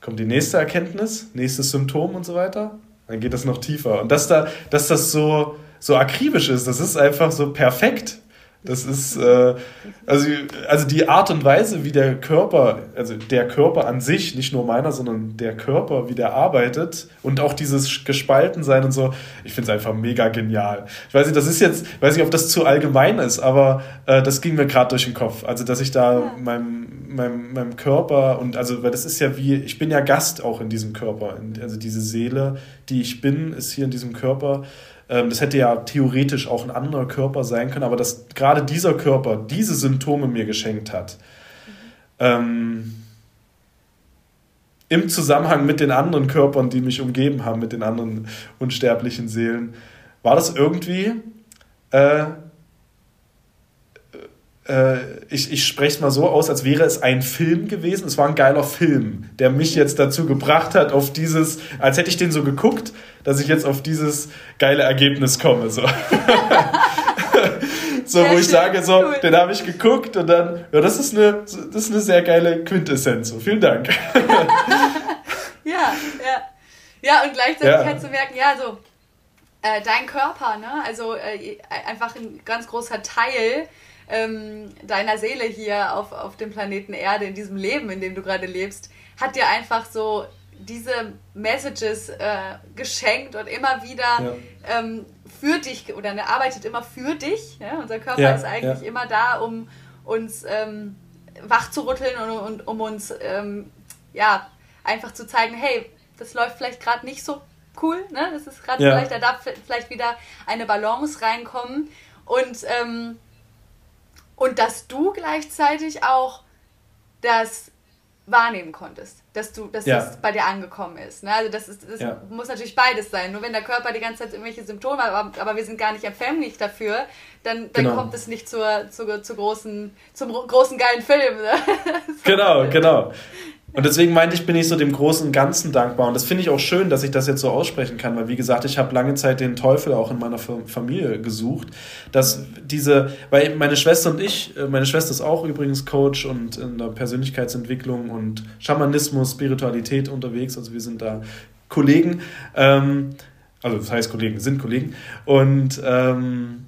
Kommt die nächste Erkenntnis, nächstes Symptom und so weiter, dann geht das noch tiefer. Und dass, da, dass das so, so akribisch ist, das ist einfach so perfekt. Das ist, äh, also, also die Art und Weise, wie der Körper, also der Körper an sich, nicht nur meiner, sondern der Körper, wie der arbeitet und auch dieses Gespaltensein und so, ich finde es einfach mega genial. Ich weiß nicht, das ist jetzt, weiß nicht, ob das zu allgemein ist, aber äh, das ging mir gerade durch den Kopf. Also, dass ich da ja. meinem, meinem, meinem Körper und also, weil das ist ja wie, ich bin ja Gast auch in diesem Körper. Also diese Seele, die ich bin, ist hier in diesem Körper das hätte ja theoretisch auch ein anderer Körper sein können, aber dass gerade dieser Körper diese Symptome mir geschenkt hat, ähm, im Zusammenhang mit den anderen Körpern, die mich umgeben haben, mit den anderen unsterblichen Seelen, war das irgendwie, äh, ich, ich spreche es mal so aus, als wäre es ein Film gewesen. Es war ein geiler Film, der mich jetzt dazu gebracht hat, auf dieses, als hätte ich den so geguckt, dass ich jetzt auf dieses geile Ergebnis komme. So. so, wo ich sage, so, cool. den habe ich geguckt und dann, ja, das ist eine, das ist eine sehr geile Quintessenz. So, vielen Dank. ja, ja. Ja, und gleichzeitig ja. halt zu merken, ja, so, äh, dein Körper, ne, also äh, einfach ein ganz großer Teil ähm, deiner Seele hier auf, auf dem Planeten Erde, in diesem Leben, in dem du gerade lebst, hat dir einfach so diese Messages äh, geschenkt und immer wieder ja. ähm, für dich oder ne, arbeitet immer für dich. Ja? Unser Körper ja, ist eigentlich immer da, um uns ähm, wach zu rütteln und, und um uns ähm, ja einfach zu zeigen, hey, das läuft vielleicht gerade nicht so cool, ne? Das ist gerade vielleicht, da darf vielleicht wieder eine Balance reinkommen und ähm, und dass du gleichzeitig auch das wahrnehmen konntest, dass du, dass ja. das bei dir angekommen ist. Ne? Also das, ist, das ja. muss natürlich beides sein. Nur wenn der Körper die ganze Zeit irgendwelche Symptome hat, aber, aber wir sind gar nicht empfänglich dafür, dann, dann genau. kommt es nicht zur, zur, zur großen, zum großen geilen Film. Ne? Genau, genau. Und deswegen meinte ich, bin ich so dem großen Ganzen dankbar. Und das finde ich auch schön, dass ich das jetzt so aussprechen kann, weil wie gesagt, ich habe lange Zeit den Teufel auch in meiner Familie gesucht, dass diese, weil meine Schwester und ich, äh, meine Schwester ist auch übrigens Coach und in der Persönlichkeitsentwicklung und Schamanismus, Spiritualität unterwegs, also wir sind da Kollegen, ähm, also das heißt Kollegen, sind Kollegen. Und ähm,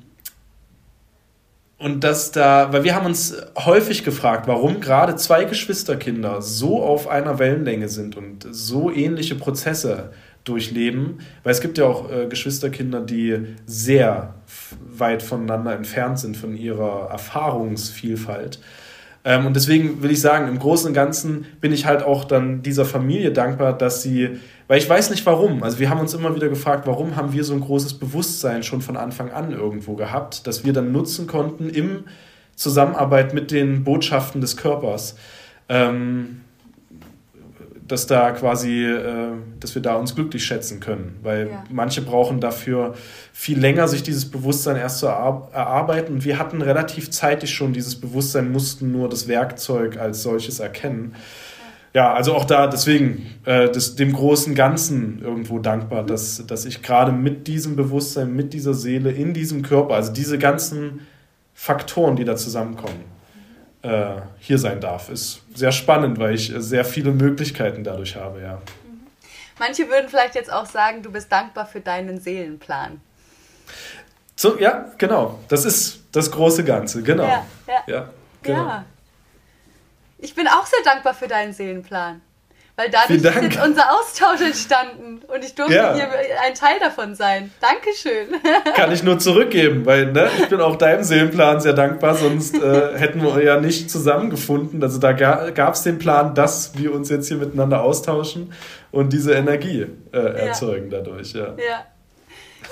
und dass da, weil wir haben uns häufig gefragt, warum gerade zwei Geschwisterkinder so auf einer Wellenlänge sind und so ähnliche Prozesse durchleben, weil es gibt ja auch äh, Geschwisterkinder, die sehr weit voneinander entfernt sind von ihrer Erfahrungsvielfalt. Ähm, und deswegen will ich sagen, im Großen und Ganzen bin ich halt auch dann dieser Familie dankbar, dass sie weil ich weiß nicht warum. Also wir haben uns immer wieder gefragt, warum haben wir so ein großes Bewusstsein schon von Anfang an irgendwo gehabt, dass wir dann nutzen konnten im Zusammenarbeit mit den Botschaften des Körpers. Ähm, dass da quasi, äh, dass wir da uns glücklich schätzen können. Weil ja. manche brauchen dafür viel länger, sich dieses Bewusstsein erst zu erarbeiten. Und wir hatten relativ zeitig schon dieses Bewusstsein, mussten nur das Werkzeug als solches erkennen ja, also auch da deswegen äh, das, dem großen Ganzen irgendwo dankbar, dass, dass ich gerade mit diesem Bewusstsein, mit dieser Seele, in diesem Körper, also diese ganzen Faktoren, die da zusammenkommen, äh, hier sein darf. Ist sehr spannend, weil ich sehr viele Möglichkeiten dadurch habe, ja. Manche würden vielleicht jetzt auch sagen, du bist dankbar für deinen Seelenplan. So, ja, genau. Das ist das große Ganze, genau. Ja, ja. ja, genau. ja. Ich bin auch sehr dankbar für deinen Seelenplan. Weil dadurch ist jetzt unser Austausch entstanden und ich durfte ja. hier ein Teil davon sein. Dankeschön. Kann ich nur zurückgeben, weil ne, ich bin auch deinem Seelenplan sehr dankbar, sonst äh, hätten wir ja nicht zusammengefunden. Also da gab es den Plan, dass wir uns jetzt hier miteinander austauschen und diese Energie äh, erzeugen ja. dadurch. Ja. ja.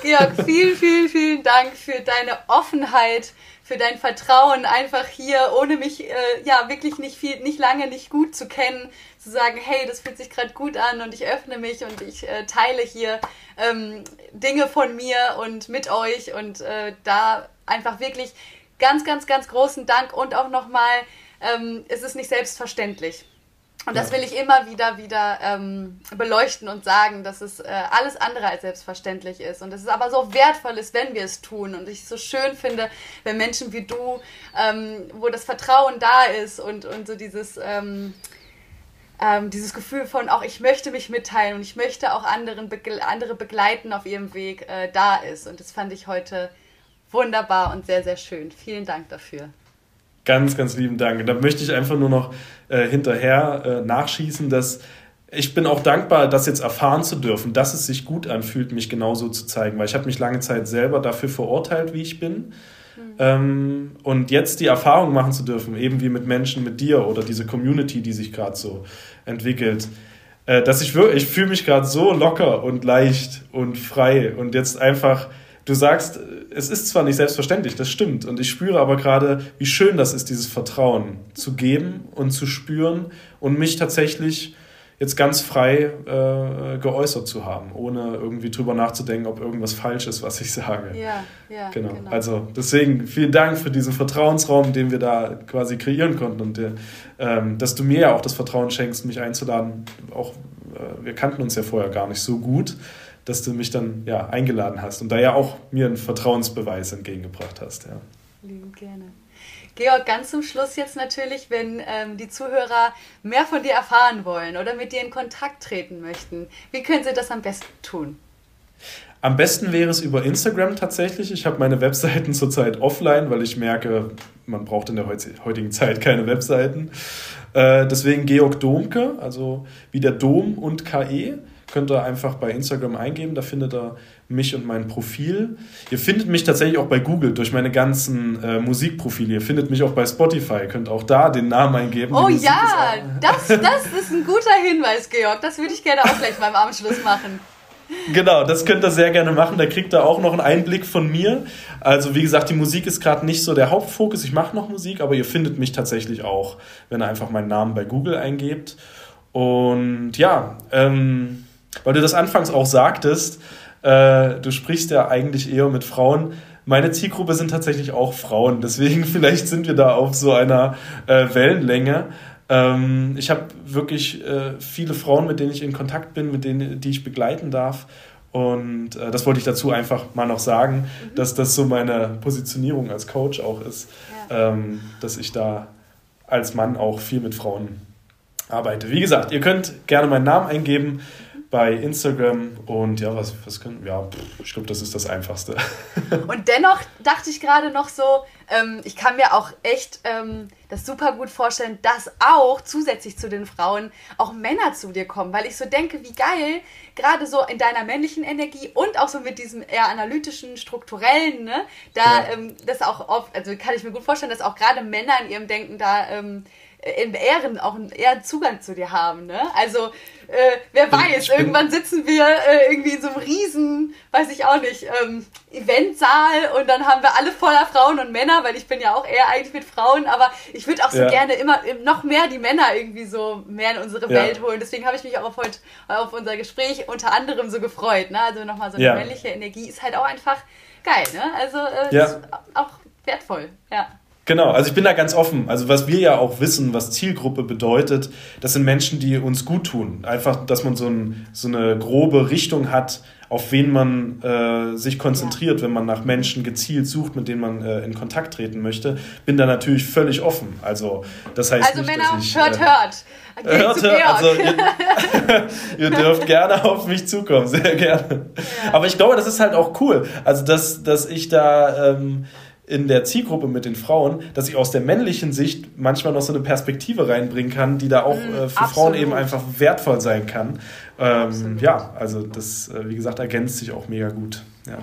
Georg, vielen, vielen, vielen Dank für deine Offenheit für dein Vertrauen, einfach hier, ohne mich äh, ja wirklich nicht viel, nicht lange, nicht gut zu kennen, zu sagen, hey, das fühlt sich gerade gut an und ich öffne mich und ich äh, teile hier ähm, Dinge von mir und mit euch und äh, da einfach wirklich ganz, ganz, ganz großen Dank und auch nochmal, ähm, es ist nicht selbstverständlich. Und das will ich immer wieder wieder ähm, beleuchten und sagen, dass es äh, alles andere als selbstverständlich ist und dass es aber so wertvoll ist, wenn wir es tun. Und ich es so schön finde, wenn Menschen wie du, ähm, wo das Vertrauen da ist und, und so dieses, ähm, ähm dieses Gefühl von auch ich möchte mich mitteilen und ich möchte auch anderen begle andere begleiten auf ihrem Weg äh, da ist. Und das fand ich heute wunderbar und sehr, sehr schön. Vielen Dank dafür. Ganz, ganz lieben Dank. Und da möchte ich einfach nur noch äh, hinterher äh, nachschießen, dass ich bin auch dankbar, das jetzt erfahren zu dürfen, dass es sich gut anfühlt, mich genauso zu zeigen, weil ich habe mich lange Zeit selber dafür verurteilt, wie ich bin. Mhm. Ähm, und jetzt die Erfahrung machen zu dürfen, eben wie mit Menschen, mit dir oder diese Community, die sich gerade so entwickelt, äh, dass ich wirklich, ich fühle mich gerade so locker und leicht und frei und jetzt einfach du sagst, es ist zwar nicht selbstverständlich, das stimmt, und ich spüre aber gerade, wie schön das ist, dieses Vertrauen zu geben und zu spüren und mich tatsächlich jetzt ganz frei äh, geäußert zu haben, ohne irgendwie drüber nachzudenken, ob irgendwas falsch ist, was ich sage. Ja, ja. Genau. genau. Also deswegen vielen Dank für diesen Vertrauensraum, den wir da quasi kreieren konnten und der, ähm, dass du mir ja auch das Vertrauen schenkst, mich einzuladen. Auch äh, wir kannten uns ja vorher gar nicht so gut, dass du mich dann ja eingeladen hast und da ja auch mir einen Vertrauensbeweis entgegengebracht hast. Ja. Lieben gerne. Georg, ganz zum Schluss jetzt natürlich, wenn ähm, die Zuhörer mehr von dir erfahren wollen oder mit dir in Kontakt treten möchten, wie können sie das am besten tun? Am besten wäre es über Instagram tatsächlich. Ich habe meine Webseiten zurzeit offline, weil ich merke, man braucht in der heutigen Zeit keine Webseiten. Äh, deswegen Georg Domke, also wie der Dom und KE, könnt ihr einfach bei Instagram eingeben. Da findet ihr mich und mein Profil. Ihr findet mich tatsächlich auch bei Google durch meine ganzen äh, Musikprofile. Ihr findet mich auch bei Spotify. Ihr könnt auch da den Namen eingeben. Oh ja, das, das ist ein guter Hinweis, Georg. Das würde ich gerne auch gleich beim Abschluss machen. Genau, das könnt ihr sehr gerne machen. Da kriegt ihr auch noch einen Einblick von mir. Also wie gesagt, die Musik ist gerade nicht so der Hauptfokus. Ich mache noch Musik, aber ihr findet mich tatsächlich auch, wenn ihr einfach meinen Namen bei Google eingebt. Und ja, ähm, weil du das anfangs auch sagtest, äh, du sprichst ja eigentlich eher mit Frauen. Meine Zielgruppe sind tatsächlich auch Frauen, deswegen vielleicht sind wir da auf so einer äh, Wellenlänge. Ähm, ich habe wirklich äh, viele Frauen, mit denen ich in Kontakt bin, mit denen die ich begleiten darf. Und äh, das wollte ich dazu einfach mal noch sagen, mhm. dass das so meine Positionierung als Coach auch ist, ja. ähm, dass ich da als Mann auch viel mit Frauen arbeite. Wie gesagt, ihr könnt gerne meinen Namen eingeben bei Instagram und ja, was, was können, ja, ich glaube, das ist das Einfachste. Und dennoch dachte ich gerade noch so, ähm, ich kann mir auch echt ähm, das super gut vorstellen, dass auch zusätzlich zu den Frauen auch Männer zu dir kommen, weil ich so denke, wie geil, gerade so in deiner männlichen Energie und auch so mit diesem eher analytischen, strukturellen, ne, da ja. ähm, das auch oft, also kann ich mir gut vorstellen, dass auch gerade Männer in ihrem Denken da ähm, in Ehren auch einen eher Zugang zu dir haben. Ne? Also äh, wer weiß, irgendwann sitzen wir äh, irgendwie in so einem riesen, weiß ich auch nicht, ähm, Eventsaal und dann haben wir alle voller Frauen und Männer, weil ich bin ja auch eher eigentlich mit Frauen, aber ich würde auch so ja. gerne immer noch mehr die Männer irgendwie so mehr in unsere ja. Welt holen. Deswegen habe ich mich auch auf, heute, auf unser Gespräch unter anderem so gefreut. Ne? Also nochmal so eine ja. männliche Energie ist halt auch einfach geil. Ne? Also äh, ist auch wertvoll. Ja. Genau, also ich bin da ganz offen. Also was wir ja auch wissen, was Zielgruppe bedeutet, das sind Menschen, die uns gut tun. Einfach, dass man so, ein, so eine grobe Richtung hat, auf wen man äh, sich konzentriert, wenn man nach Menschen gezielt sucht, mit denen man äh, in Kontakt treten möchte. Bin da natürlich völlig offen. Also das heißt also nicht, Männer, ich, hört, äh, hört. Geht hört, hört. Also ihr, ihr, dürft gerne auf mich zukommen, sehr gerne. Ja. Aber ich glaube, das ist halt auch cool. Also dass, dass ich da ähm, in der Zielgruppe mit den Frauen, dass ich aus der männlichen Sicht manchmal noch so eine Perspektive reinbringen kann, die da auch mm, äh, für Absolut. Frauen eben einfach wertvoll sein kann. Ähm, ja, also das, äh, wie gesagt, ergänzt sich auch mega gut. Ja. ja.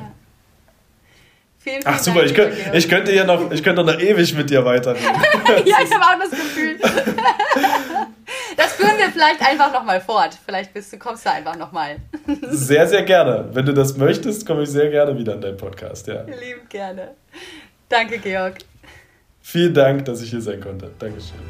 Vielen, vielen Ach super, Dank, ich, könnt, ich, könnte ja noch, ich könnte noch ewig mit dir weiterreden. ja, ich habe auch das Gefühl. das führen wir vielleicht einfach nochmal fort. Vielleicht bist du, kommst du einfach nochmal. sehr, sehr gerne. Wenn du das möchtest, komme ich sehr gerne wieder in deinen Podcast. Ja. Lieb gerne. Danke, Georg. Vielen Dank, dass ich hier sein konnte. Dankeschön.